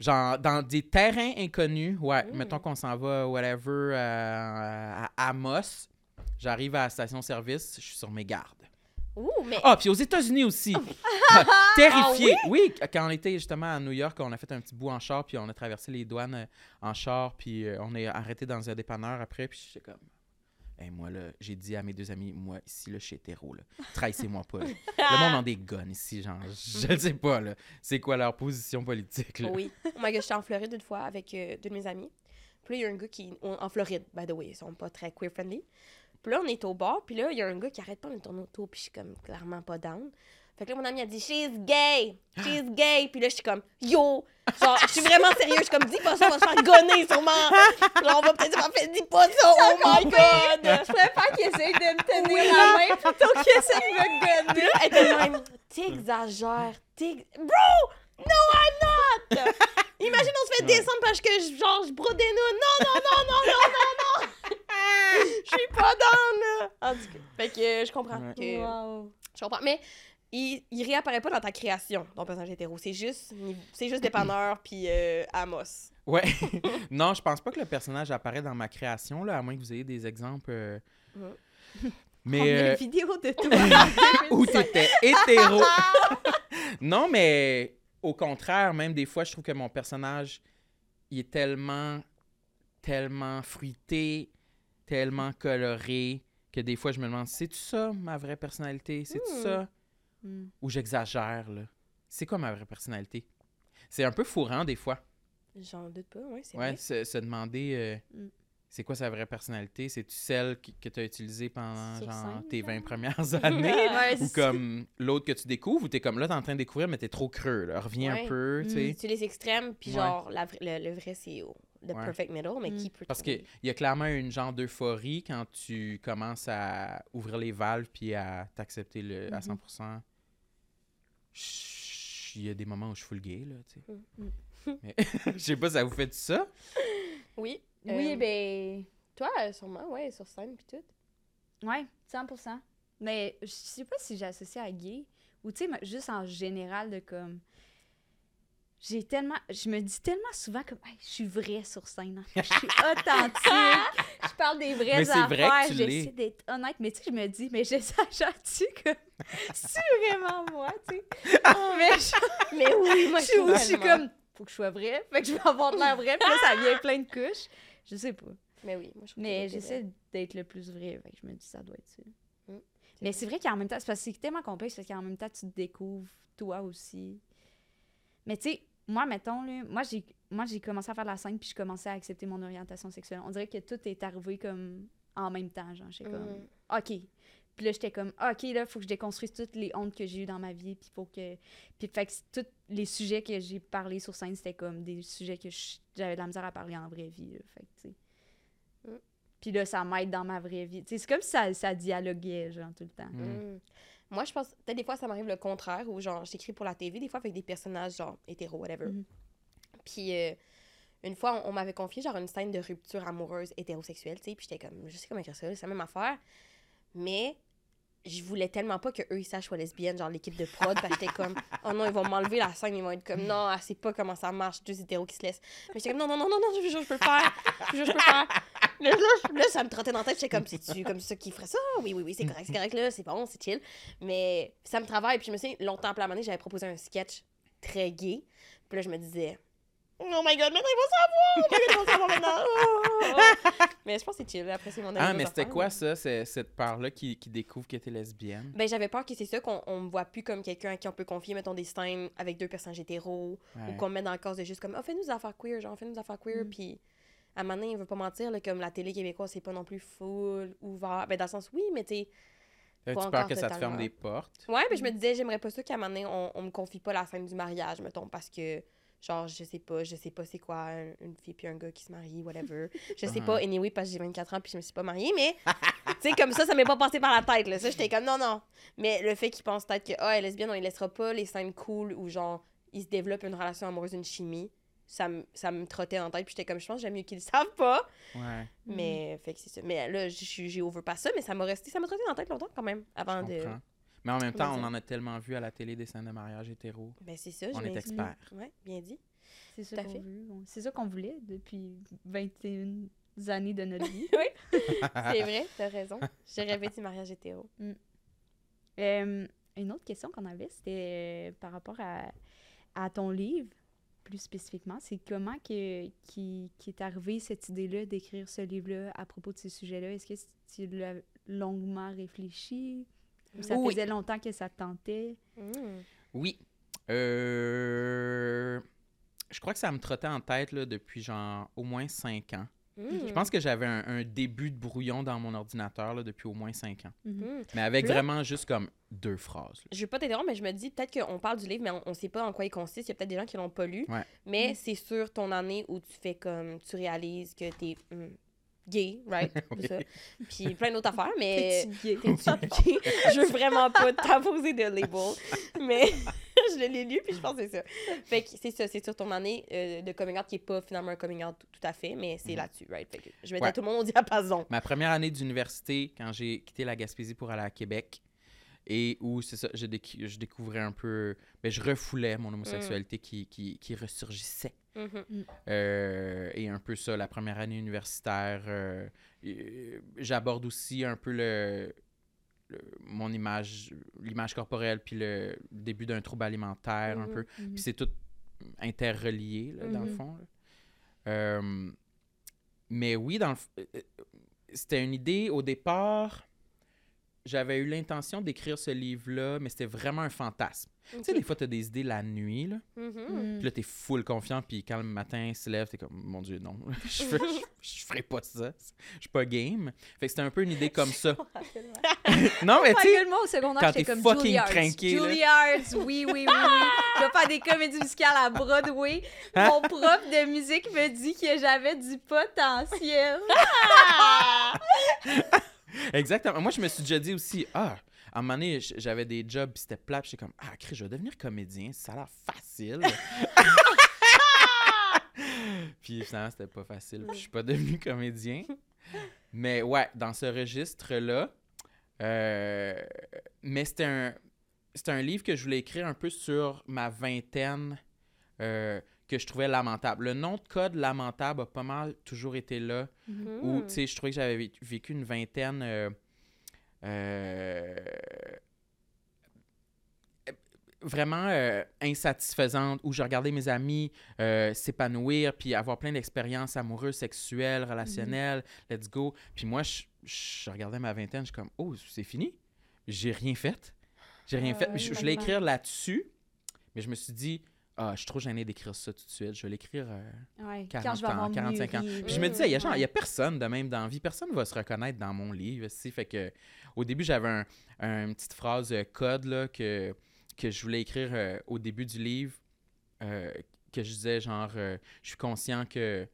genre dans des terrains inconnus, ouais, Mm. mettons qu'on s'en va, whatever, euh, à Amos, j'arrive à la station-service, je suis sur mes gardes. Ouh, mais... Ah, puis aux États-Unis aussi. Terrifié. oui? quand on était justement à New York, on a fait un petit bout en char, puis on a traversé les douanes euh, en char, puis euh, on est arrêté dans un dépanneur après, puis j'étais comme. Hey, moi, là, j'ai dit à mes deux amis, moi, ici, là, je suis hétéro, là. Trahissez-moi pas. là. Le monde a des guns ici, genre, je ne sais pas, là. C'est quoi leur position politique, là? Oui. Oh my god, j'étais en Floride une fois avec euh, deux de mes amis. Puis là, il y a un gars qui. En Floride, by the way, ils sont pas très queer-friendly. Puis là, on est au bar, puis là, il y a un gars qui arrête pas de tourner autour, puis je suis comme clairement pas down. Fait que là, mon ami a dit, She's gay! She's gay! Puis là, je suis comme, Yo! Genre, je suis vraiment sérieuse, je suis comme, dis pas ça, on va se faire gonner sûrement! Genre, on va peut-être se faire faire, dis pas ça, oh my god! Je préfère qu'il essaye de me tenir la main plutôt qu'il essaye de me gonner. là, elle était même, t'exagères, t'ex... Bro! No, I'm not! Imagine, on se fait descendre parce que, je- genre, je brode des. Non, non, non, non, non, non, non! Je suis pas down, là! En tout cas, fait que je comprends. Que- Wow. Je comprends. Mais il, il réapparaît pas dans ta création, ton personnage hétéro. C'est juste, c'est juste dépanneur puis euh, Amos. Ouais. non, je pense pas que le personnage apparaît dans ma création, là, à moins que vous ayez des exemples. euh, Ouais. On Mais. a euh, une vidéo de toi. où t'étais hétéro. non, mais au contraire, même des fois, je trouve que mon personnage, il est tellement, tellement fruité, tellement coloré, que des fois, je me demande, c'est-tu ça, ma vraie personnalité? C'est-tu Hmm. ça? Hmm. Ou j'exagère, là? C'est quoi ma vraie personnalité? C'est un peu fourrant, des fois. J'en doute pas, ouais, c'est Ouais, vrai. se, se demander euh, Mm. c'est quoi sa vraie personnalité? C'est-tu celle qui- que tu as utilisée pendant genre, tes genre? 20 premières années? Ouais, ou comme l'autre que tu découvres, ou t'es comme là, t'es en train de découvrir, mais t'es trop creux, là. Reviens Ouais. un peu, tu Mm. sais. Tu les extrêmes, puis genre, la vra- le, le vrai, c'est the Ouais. perfect middle, mais Mm. qui peut Parce qu'il y a clairement une genre d'euphorie quand tu commences à ouvrir les valves puis à t'accepter le, à Mhm. 100%. Chut, Il y a des moments où je suis full gay, là, tu sais. Mm. Mais je sais pas, ça vous fait ça? Oui. Oui, Euh, ben. Toi, euh, sûrement, ouais, sur scène, puis tout. Ouais, 100%. Mais je sais pas si j'associe à gay ou tu sais, mais juste en général de comme. Je j'ai tellement je me dis tellement souvent Hey, je suis vraie sur scène hein. je suis authentique. Je parle des vraies Mais c'est vrai que affaires. tu j'essaie d'être honnête mais tu sais je me dis mais j'exagère-tu que c'est vraiment moi tu sais. Mais je, Mais oui, moi, je suis, je suis comme faut que je sois vraie fait que je vais avoir de l'air vraie puis là ça vient plein de couches. Je sais pas. Mais oui, moi, je mais que c'est j'essaie d'être le plus vrai fait que je me dis ça doit être ça. Mm. mais c'est vrai qu'en même temps c'est parce que c'est tellement complexe parce qu'en même temps tu te découvres toi aussi. Mais tu sais, moi, mettons, là, moi, j'ai, moi, j'ai commencé à faire de la scène, puis je commençais à accepter mon orientation sexuelle. On dirait que tout est arrivé comme en même temps, genre, j'étais comme, Mhm. OK. Puis là, j'étais comme, OK, là, faut que je déconstruise toutes les hontes que j'ai eues dans ma vie, puis faut que... Puis fait que tous les sujets que j'ai parlé sur scène, c'était comme des sujets que j'avais de la misère à parler en vraie vie, là. Fait que, tu sais... Mm. Puis là, ça m'aide dans ma vraie vie. C'est comme si ça, ça dialoguait, genre, tout le temps. Mm. Mm. Moi, je pense, peut-être des fois, ça m'arrive le contraire, où genre, j'écris pour la TV, des fois avec des personnages, genre, hétéro, whatever. Mhm. Puis, euh, une fois, on, on m'avait confié, genre, une scène de rupture amoureuse hétérosexuelle, tu sais, puis j'étais comme, je sais comment écrire ça, c'est la même affaire. Mais, je voulais tellement pas qu'eux, ils sachent que je sois lesbienne, genre, l'équipe de prod, parce que j'étais comme, oh non, ils vont m'enlever la scène, ils vont être comme, non, elle sait pas comment ça marche, deux hétéros qui se laissent. Mais j'étais comme, non, non, non, non, non, je jure, je peux le faire, je je peux le faire. Là, ça me trottait dans la tête. J'étais comme, c'est-tu comme ça qui ferait ça? Oui, oui, oui, c'est correct, c'est correct, là, c'est bon, c'est chill. Mais ça me travaille. Puis je me suis longtemps, la année, j'avais proposé un sketch très gay. Puis là, je me disais, oh my god, maintenant ils vont savoir! God, ils vont savoir maintenant! Oh, oh. Mais je pense que c'est chill. Après, c'est mon Ah, avis mais c'était quoi ça, cette part-là qui, qui découvre que t'es lesbienne? Ben, j'avais peur que c'est ça, qu'on on me voit plus comme quelqu'un à qui on peut confier, mettons, des scènes avec deux personnages hétéros. Ouais. ou qu'on me met dans le cause de juste comme, oh, fais-nous des affaires queer, genre, fais-nous des affaires queer. Mm. Puis, à un moment donné, il veut pas mentir, là, comme la télé québécoise, c'est pas non plus full, ouvert. Ben, dans le sens, oui, mais tu. Avais-tu pas peur que ça te ferme des portes? Ouais, mais je me disais, j'aimerais pas ça qu'à un moment donné, on, on me confie pas la scène du mariage, mettons, parce que, genre, je sais pas, je sais pas c'est quoi un- une fille puis un gars qui se marient, whatever. Je sais Uh-huh. pas, anyway, parce que j'ai 24 ans puis je me suis pas mariée, mais, tu sais, comme ça, ça m'est pas passé par la tête, là. Ça, j'étais comme, non, non. Mais le fait qu'ils pensent peut-être que, ah, elle est lesbienne, on les laissera pas les scènes cool où, genre, ils se développent une relation amoureuse, une chimie, ça me, ça me trottait en tête, puis j'étais comme, je pense que j'aime mieux qu'ils le savent pas. Ouais, Mais, fait que c'est ça. Mais là, je suis- j'ai ça, mais ça m'a resté, ça m'a trotté dans la tête longtemps quand même, avant je de. comprends. Mais en même temps, on en a tellement vu à la télé des scènes de mariage hétéro. Ben, c'est ça, On est m'ex- expert. Ouais, bien dit. C'est ça Tout à qu'on fait. veut. On- C'est ça qu'on voulait depuis 21 années de notre vie. C'est vrai, t'as raison. J'ai rêvé du mariage hétéro. Euh, une autre question qu'on avait, c'était euh, par rapport à, à ton livre, plus spécifiquement. C'est comment que, qui, qui est arrivé cette idée-là d'écrire ce livre-là à propos de ces sujets-là? Est-ce que tu l'as longuement réfléchi? Ou ça Oui. faisait longtemps que ça te tentait? Mm. Oui. Euh... Je crois que ça me trottait en tête là, depuis genre au moins cinq ans. Mm. Je pense que j'avais un, un début de brouillon dans mon ordinateur là, depuis au moins cinq ans. Mhm. Mm. Mais avec Là- vraiment juste comme deux phrases. là. Je veux pas t'interrompre, mais je me dis peut-être qu'on parle du livre, mais on, on sait pas en quoi il consiste. Il y a peut-être des gens qui l'ont pas lu. Ouais. Mais c'est sur ton année où tu fais comme. Tu réalises que t'es mm, gay, right? Oui. C'est ça. Puis plein d'autres affaires, mais. T'es-tu gay? T'es-tu gay? je veux vraiment pas t'imposer de label. Mais je l'ai lu, puis je pense que c'est ça. Fait que c'est ça, c'est sur ton année euh, de coming out qui est pas finalement un coming out tout, à fait, mais c'est Mhm. là-dessus, right? Fait que je vais Ouais. être tout le monde au diapason. Ma première année d'université, quand j'ai quitté la Gaspésie pour aller à Québec, et où, c'est ça, je, déc- je découvrais un peu... Ben, je refoulais mon homosexualité qui, qui, qui ressurgissait. Mhm. Euh, et un peu ça, la première année universitaire. euh, J'aborde aussi un peu le, le- mon image, l'image corporelle, puis le début d'un trouble alimentaire, un Mhm. peu. Mhm. Puis c'est tout interrelié, là, dans le Mhm. fond. Euh, mais oui, dans le euh, euh, c'était une idée au départ. J'avais eu l'intention d'écrire ce livre-là, mais c'était vraiment un fantasme. Tu sais, des fois, tu as des idées la nuit, là. Puis là, t'es full confiant, puis quand le matin se lève, t'es comme, mon Dieu, non, je, je ferai pas ça. Je suis pas game. Fait que c'était un peu une idée comme ça. non, mais Ma tu sais, moi, au secondaire, j'étais comme fucking Juilliard. craqué, là. Juilliard, oui, oui, oui, oui. Je vais faire des comédies musicales à Broadway. Hein? Mon prof de musique me dit que j'avais du potentiel. exactement. Moi, je me suis déjà dit aussi, ah, à un moment donné, j'avais des jobs, puis c'était plat, j'étais comme, ah, Chris, je vais devenir comédien, ça a l'air facile. puis finalement, c'était pas facile, puis je suis pas devenu comédien. Mais ouais, dans ce registre-là, euh, mais c'était un, c'était un livre que je voulais écrire un peu sur ma vingtaine euh, que je trouvais lamentable. Le nom de code lamentable a pas mal toujours été là, Mhm. où, Mm. tu sais, je trouvais que j'avais vé- vécu une vingtaine... euh, euh, vraiment euh, insatisfaisante où je regardais mes amis euh, s'épanouir puis avoir plein d'expériences amoureuses, sexuelles, relationnelles, let's go. Puis moi, je, je regardais ma vingtaine, je suis comme, oh, c'est fini? J'ai rien fait. J'ai rien Ah fait. ouais, je, je voulais écrire là-dessus, mais je me suis dit, ah, je suis trop gênée d'écrire ça tout de suite. Je vais l'écrire euh, Ouais, 40 quand je vais avoir ans, 45 ans. Puis je me disais, il y a, genre, il y a personne de même dans la vie. Personne va se reconnaître dans mon livre. tu sais. Fait que, au début, j'avais un, un- une petite phrase euh, code là, que, que je voulais écrire euh, au début du livre. euh, que je disais, genre, euh, je suis conscient que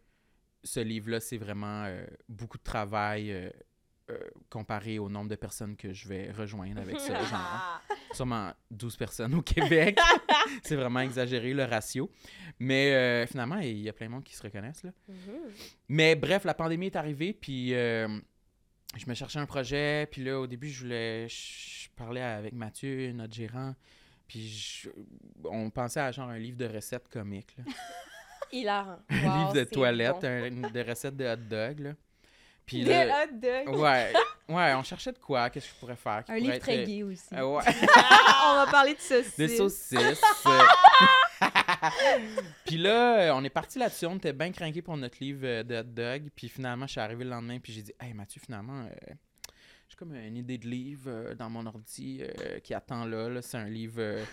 ce livre-là, c'est vraiment euh, beaucoup de travail euh, comparé au nombre de personnes que je vais rejoindre avec ça. genre, sûrement 12 personnes au Québec. c'est vraiment exagéré le ratio. Mais euh, finalement, il y a plein de monde qui se reconnaissent. Là. Mhm. Mais bref, la pandémie est arrivée, puis euh, je me cherchais un projet, puis là, au début, je voulais... Je parlais avec Mathieu, notre gérant, puis je- on pensait à genre un livre de recettes comiques, là. Hilarant. un livre de toilette, bon. un- de recettes de hot dog, là. Puis Des là, hot dogs. ouais, ouais, on cherchait de quoi, qu'est-ce que je pourrais faire? Un pourrait livre être, très gay aussi. euh, ouais. On va parler de saucisses. Des saucisses. puis là, on est parti là-dessus. On était bien craqués pour notre livre euh, de hot dog. Puis finalement, je suis arrivé le lendemain. Puis j'ai dit Hey Mathieu, finalement, euh, j'ai comme une idée de livre euh, dans mon ordi euh, qui attend là. là. C'est un livre euh,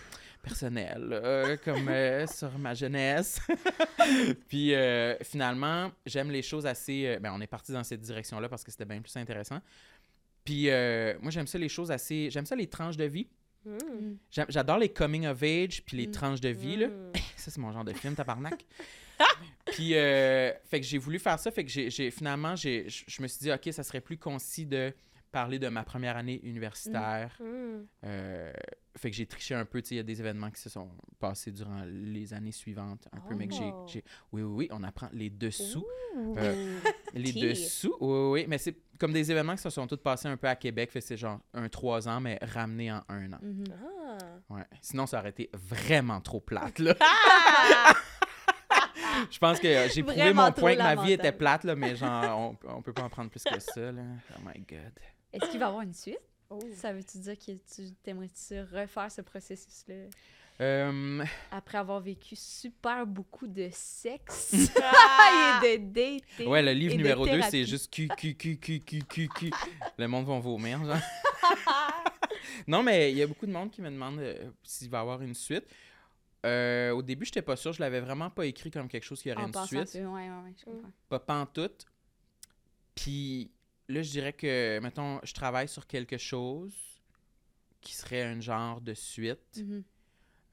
personnel, comme euh, sur ma jeunesse. puis euh, finalement, j'aime les choses assez. euh, ben, on est parti dans cette direction-là parce que c'était bien plus intéressant. Puis euh, moi, j'aime ça les choses assez. J'aime ça les tranches de vie. Mm. J'adore les coming of age puis les Mm. tranches de vie. Là. Mm. Ça, c'est mon genre de film, tabarnak. puis, euh, fait que j'ai voulu faire ça. Fait que j'ai, finalement, je me suis dit, OK, ça serait plus concis de parler de ma première année universitaire. Mm. Euh, fait que j'ai triché un peu. Tu sais, il y a des événements qui se sont passés durant les années suivantes. Un peu, mais que j'ai, Oh. j'ai- Oui, oui, oui, on apprend les dessous. Euh, Les dessous, oui, oui, oui. Mais c'est comme des événements qui se sont tous passés un peu à Québec. Fait que c'est genre un trois ans, mais ramené en un an. Mhm. Ah. Ouais. Sinon, ça aurait été vraiment trop plate, là. Ah! Je pense que j'ai prouvé mon point que ma vie était plate, là, mais genre, on, on peut pas en prendre plus que ça, là. Oh my God. Est-ce qu'il va y avoir une suite? Oh. Ça veut-tu dire que tu t'aimerais-tu refaire ce processus-là? Euh, après avoir vécu super beaucoup de sexe Ah! et de dating? ouais, le livre numéro 2, c'est juste Q, Q, Q, Q, Q, Q, Q. Le monde va vomir, genre. non, mais il y a beaucoup de monde qui me demande euh, s'il va y avoir une suite. Euh, au début, j'étais pas sûr. Je l'avais vraiment pas écrit comme quelque chose qui aurait En une suite. que- Ouais, ouais, ouais, je comprends. pas pantoute. Puis là, je dirais que, mettons, je travaille sur quelque chose qui serait un genre de suite. Mhm.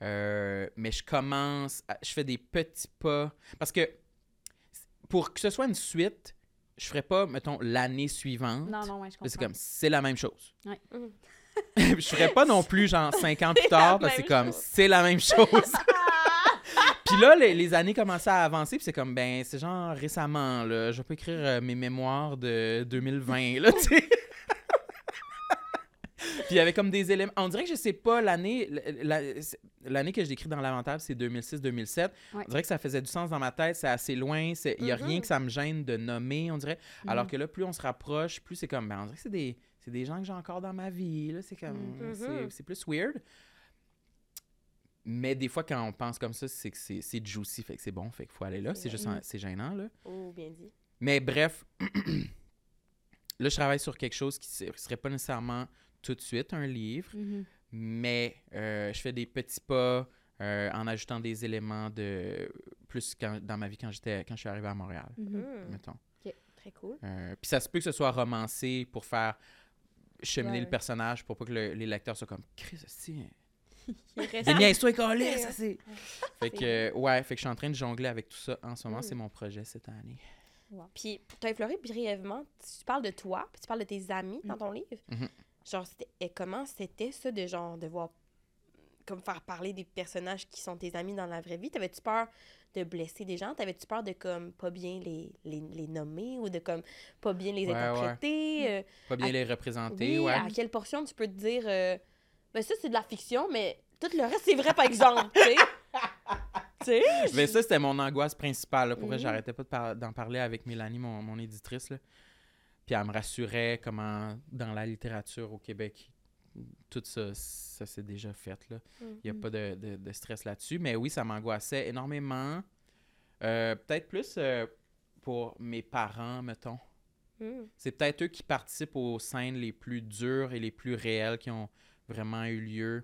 Euh, mais je commence, à- je fais des petits pas. Parce que pour que ce soit une suite, je ferais pas, mettons, l'année suivante. Non, non, ouais, je comprends. C'est comme, c'est la même chose. Ouais. Mhm. je ferais pas non plus, genre, cinq ans plus tard, parce que c'est comme, c'est la même chose. Puis là, les, les années commençaient à avancer, puis c'est comme, ben, c'est genre récemment, là. Je pas écrire euh, mes mémoires de 2020, là, tu sais. Puis il y avait comme des éléments. On dirait que je sais pas l'année. la- la- L'année que je décris dans l'inventaire, c'est 2006-2007. Ouais. On dirait que ça faisait du sens dans ma tête, c'est assez loin. Il n'y a Mhm. rien que ça me gêne de nommer, on dirait. Alors Mhm. que là, plus on se rapproche, plus c'est comme. Ben, on dirait que c'est des, des gens que j'ai encore dans ma vie. là. C'est comme. Mhm. c'est- C'est plus weird. Mais des fois, quand on pense comme ça, c'est que c'est c'est juicy, fait que c'est bon, fait qu'il faut aller là. C'est juste, c'est gênant, là. Oh, bien dit. Mais bref, là, je travaille sur quelque chose qui ne serait pas nécessairement tout de suite un livre, Mhm. mais euh, je fais des petits pas euh, en ajoutant des éléments de plus quand- dans ma vie quand j'étais quand je suis arrivé à Montréal, Mhm. Mm. mettons. Très cool. Euh, Puis ça se peut que ce soit romancé pour faire cheminer Ouais, le personnage pour pas que le- les lecteurs soient comme Chris, collé, Ouais. ça c'est. Fait que, euh, ouais, fait que je suis en train de jongler avec tout ça en ce moment. Mm. C'est mon projet cette année. Puis, tu as effleuré brièvement, tu parles de toi, puis tu parles de tes amis dans ton livre. Mhm. Genre, et comment c'était ça de genre de voir, comme faire parler des personnages qui sont tes amis dans la vraie vie? T'avais-tu peur de blesser des gens? T'avais-tu peur de comme pas bien les, les, les nommer ou de comme pas bien les Ouais, ouais. interpréter? Euh, Pas bien À- les représenter, oui, ouais. à quelle portion tu peux te dire, euh, ben ça c'est de la fiction, mais tout le reste c'est vrai par exemple, tu sais? Mais ça, c'était mon angoisse principale. là. Pour Mhm. j'arrêtais pas de par- d'en parler avec Mélanie, mon, mon éditrice. Là. Puis elle me rassurait comment, dans la littérature au Québec, tout ça, ça s'est déjà fait. Là. Il n'y a Mhm. pas de, de- de stress là-dessus. Mais oui, ça m'angoissait énormément. Euh, peut-être plus euh, pour mes parents, mettons. Mm. C'est peut-être eux qui participent aux scènes les plus dures et les plus réelles qui ont vraiment eu lieu.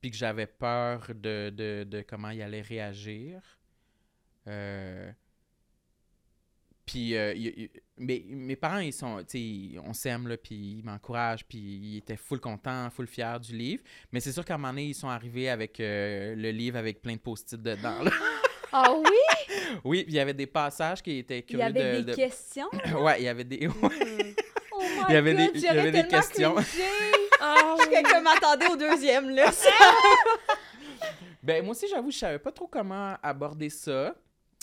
Puis que j'avais peur de, de, de comment ils allaient réagir. Euh, Puis euh, mes, mes parents, ils sont, tu sais, on s'aime, là, puis ils m'encouragent, puis ils étaient full contents, full fiers du livre. Mais c'est sûr qu'à un moment donné, ils sont arrivés avec euh, le livre avec plein de post-it dedans. Ah oui? oui, puis il y avait des passages qui étaient Il y curieux avait de... des de- questions? ouais, il y avait des... Mm. Oh my Il y avait God, des- il y avait des questions. Ah, Je suis comme m'attendais au deuxième, là. Ben, moi aussi, j'avoue, je savais pas trop comment aborder ça.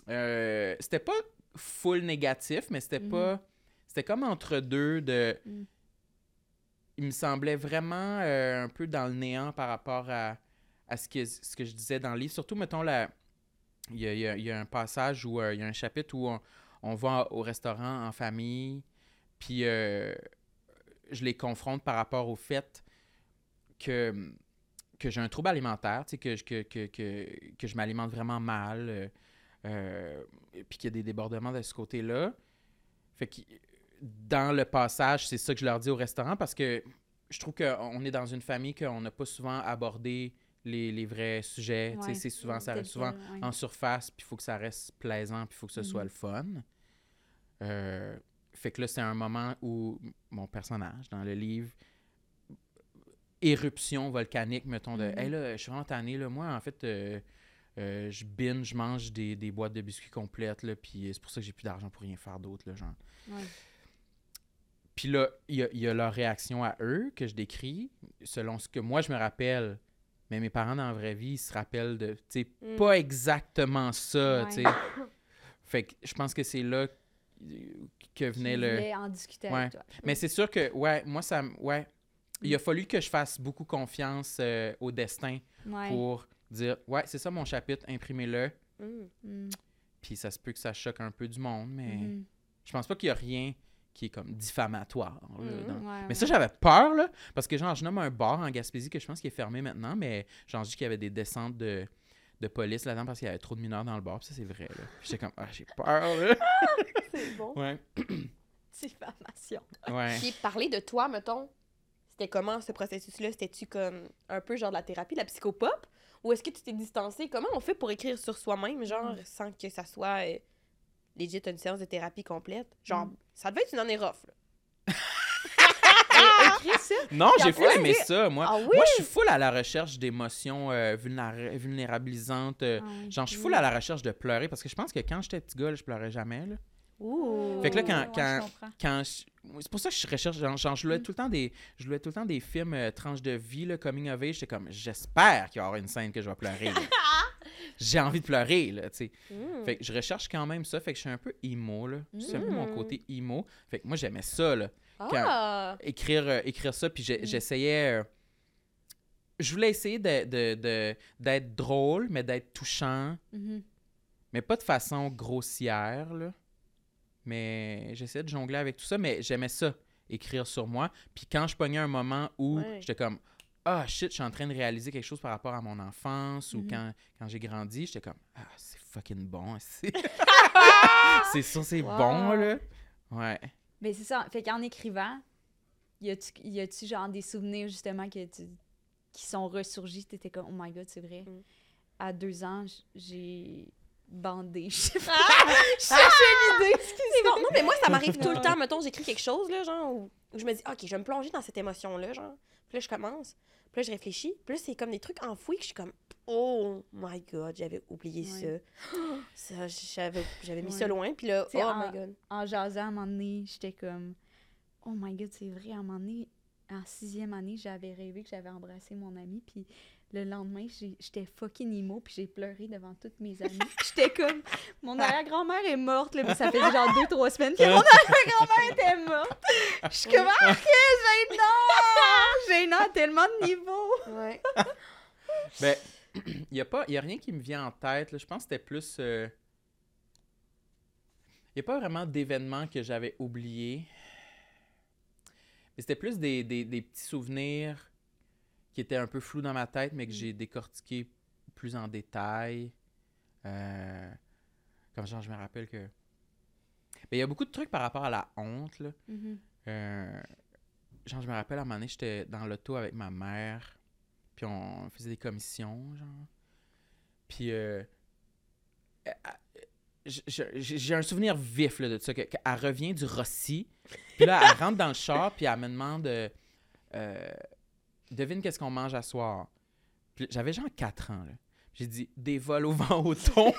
Euh, c'était pas full négatif, mais c'était Mhm. pas. C'était comme entre deux de. Mm. Il me semblait vraiment euh, un peu dans le néant par rapport à, à ce, que, ce que je disais dans le livre. Surtout, mettons, la... il, y a, il y a- il y a un passage où euh, il y a un chapitre où on, on va au restaurant en famille, puis euh, je les confronte par rapport au fait que que j'ai un trouble alimentaire, que, je- que, que, que, que je m'alimente vraiment mal, euh, euh, puis qu'il y a des débordements de ce côté-là. Fait que dans le passage, c'est ça que je leur dis au restaurant parce que je trouve qu'on est dans une famille qu'on n'a pas souvent abordé les, les vrais sujets. Ouais. c'est souvent, ça reste souvent ouais. en surface, puis il faut que ça reste plaisant, puis il faut que ce soit Mhm. le fun. Euh, fait que là, c'est un moment où mon personnage dans le livre, éruption volcanique, mettons, de Mhm. Hey là, je suis vraiment tanné, là. Moi, en fait, euh, euh, je binge, je mange des, des boîtes de biscuits complètes, là, puis c'est pour ça que j'ai plus d'argent pour rien faire d'autre, là, genre. Ouais. Puis là, il y a, il y a leur réaction à eux que je décris, selon ce que moi je me rappelle. Mais mes parents, dans la vraie vie, ils se rappellent de, tu sais, Mm. pas exactement ça, Ouais. tu sais. Fait que je pense que c'est là que venait le... en discuter Ouais. avec toi. Mais c'est sûr que, ouais, moi, ça... Ouais, il a fallu que je fasse beaucoup confiance euh, au destin Ouais. pour dire, ouais, c'est ça mon chapitre, imprimez-le. Mm. Mm. Puis ça se peut que ça choque un peu du monde, mais Mhm. je pense pas qu'il y a rien qui est comme diffamatoire. là, Mhm. dans- Ouais, Mais ouais. ça, j'avais peur, là, parce que genre, je nomme un bar en Gaspésie que je pense qu'il est fermé maintenant, mais je dis qu'il y avait des descentes de, de police là-dedans parce qu'il y avait trop de mineurs dans le bar, puis ça, c'est vrai, J'étais comme, ah, j'ai peur, là. C'est bon. Ouais, Diffamation. ouais. Puis parler de toi, mettons, c'était comment ce processus-là? C'était-tu comme un peu genre de la thérapie, de la psychopop? Ou est-ce que tu t'es distancé? Comment on fait pour écrire sur soi-même, genre, Mm. sans que ça soit euh, legit une séance de thérapie complète? Genre, Mm. ça devait être une année rough, là. Ça. Non, j'ai full aimé ça, moi. Ah oui? Moi, je suis full à la recherche d'émotions euh, vulnéra- vulnérabilisantes. euh, Ah. Genre, je suis full à la recherche de pleurer parce que je pense que quand j'étais petit gars, là, je pleurais jamais, là. Ouh! Fait que là, quand- c'est pour ça que je recherche genre, genre, je louais tout le temps des je louais tout le temps des films euh, tranches de vie là, coming of age j'étais comme j'espère qu'il y aura une scène que je vais pleurer j'ai envie de pleurer là tu sais Mm. fait que je recherche quand même ça fait que je suis un peu emo là c'est un peu mon Mm. côté emo fait que moi j'aimais ça là Ah! écrire euh, écrire ça puis Mm. j'essayais euh, je voulais essayer de- de- de- d'être drôle mais d'être touchant Mhm. mais pas de façon grossière, là. Mais j'essayais de jongler avec tout ça, mais j'aimais ça, écrire sur moi. Puis quand je pognais un moment où Ouais. j'étais comme Ah shit, je suis en train de réaliser quelque chose par rapport à mon enfance ou Mhm. quand, quand j'ai grandi, j'étais comme Ah, c'est fucking bon. C'est c'est sûr, c'est Wow. bon, là. Ouais. Mais c'est ça. Fait qu'en écrivant, y a-tu genre des souvenirs justement que tu- qui sont ressurgis? T'étais comme, oh my god, c'est vrai. Mm. À deux ans, j'ai bandé. Je sais pas. Ah! Cherchais l'idée. C'est bon. Non, mais moi, ça m'arrive tout le temps. Mettons, j'écris quelque chose, là, genre, où, où je me dis, OK, je vais me plonger dans cette émotion-là, genre. Puis là, je commence. Puis là, je réfléchis. Puis là, c'est comme des trucs enfouis que je suis comme, oh my God, j'avais oublié Ouais. ça. Ça, j'avais, j'avais mis Ouais. ça loin. Puis là, oh en- my God. En jasant, à un moment donné, j'étais comme, oh my god, c'est vrai. À un moment donné, en sixième année, j'avais rêvé que j'avais embrassé mon ami. Puis le lendemain, j'ai- j'étais fucking emo. Puis j'ai pleuré devant toutes mes amies. J'étais comme, mon arrière-grand-mère est morte. Là, mais ça faisait genre deux, trois semaines que mon arrière-grand-mère était morte. Je suis comme, ah, que gênant! Gênant à tellement de niveaux. Ouais. Ben, Il n'y a, pas- y a rien qui me vient en tête. là. Je pense que c'était plus. euh, Il n'y a pas vraiment d'événements que j'avais oubliés. Mais c'était plus des, des- des petits souvenirs qui étaient un peu flous dans ma tête, mais que Mm. j'ai décortiqués plus en détail. Euh, Comme genre, je me rappelle que. Mais il y a beaucoup de trucs par rapport à la honte. Là. Mhm. Euh, genre, je me rappelle à un moment donné, j'étais dans l'auto avec ma mère, puis on faisait des commissions, genre. Puis, euh, euh, j'ai un souvenir vif là, de ça, que- qu'elle revient du Rossi, puis là, elle rentre dans le char, puis elle me demande, devine qu'est-ce qu'on mange à soir. J'avais genre 4 ans. J'ai dit, des vols au vent au thon.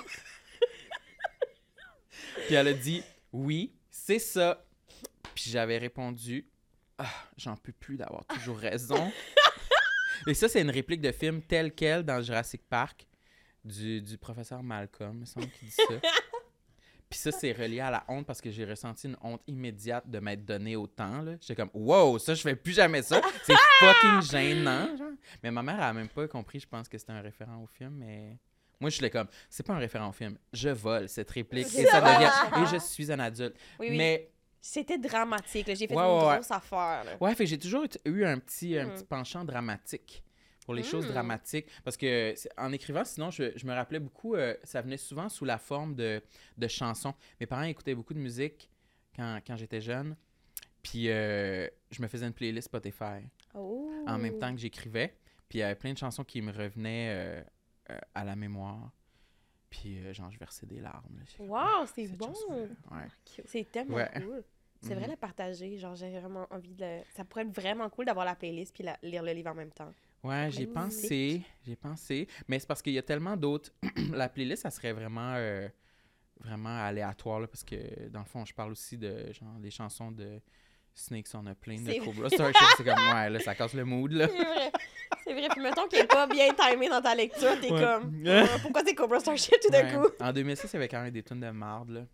puis elle a dit, oui, c'est ça. Puis j'avais répondu Ah, j'en peux plus d'avoir toujours raison. Et ça, c'est une réplique de film telle quelle dans Jurassic Park du, du professeur Malcolm, il me semble qu'il dit ça. Puis ça, c'est relié à la honte parce que j'ai ressenti une honte immédiate de m'être donné autant. J'étais comme, wow, ça, je fais plus jamais ça. C'est fucking gênant. genre. Mais ma mère, elle a même pas compris, je pense que c'était un référent au film, mais. Moi, je suis comme, c'est pas un référent au film. Je vole cette réplique et ça devient. Et je suis un adulte. Oui, oui. Mais C'était dramatique. J'ai fait Ouais, une ouais, ouais. grosse affaire. là. Ouais, fait j'ai toujours eu- eu un petit, un Mm. petit penchant dramatique pour les choses Mm. dramatiques. Parce que en écrivant, sinon, je, je me rappelais beaucoup, euh, ça venait souvent sous la forme de, de chansons. Mes parents écoutaient beaucoup de musique quand, quand j'étais jeune. Puis euh, je me faisais une playlist Spotify Oh. en même temps que j'écrivais. Puis il y avait plein de chansons qui me revenaient euh, euh, à la mémoire. Puis euh, genre, je versais des larmes. Wow, c'est bon. Ouais. C'est tellement Ouais. cool. C'est vrai Mhm. la partager. Genre, j'ai vraiment envie de. Ça pourrait être vraiment cool d'avoir la playlist puis la- lire le livre en même temps. Ouais, j'ai pensé, j'ai pensé, mais c'est parce qu'il y a tellement d'autres. la playlist, ça serait vraiment, euh, vraiment aléatoire là, parce que dans le fond, je parle aussi de genre des chansons de Snakes on a Plane de Cobra Starship. c'est comme ouais, là, ça casse le mood là. C'est vrai. C'est vrai. Puis mettons qu'il n'est pas bien timé dans ta lecture, t'es Ouais. comme. Euh, pourquoi c'est Cobra Starship tout d'un Ouais. coup? En 2006, il y avait quand même des tonnes de marde là.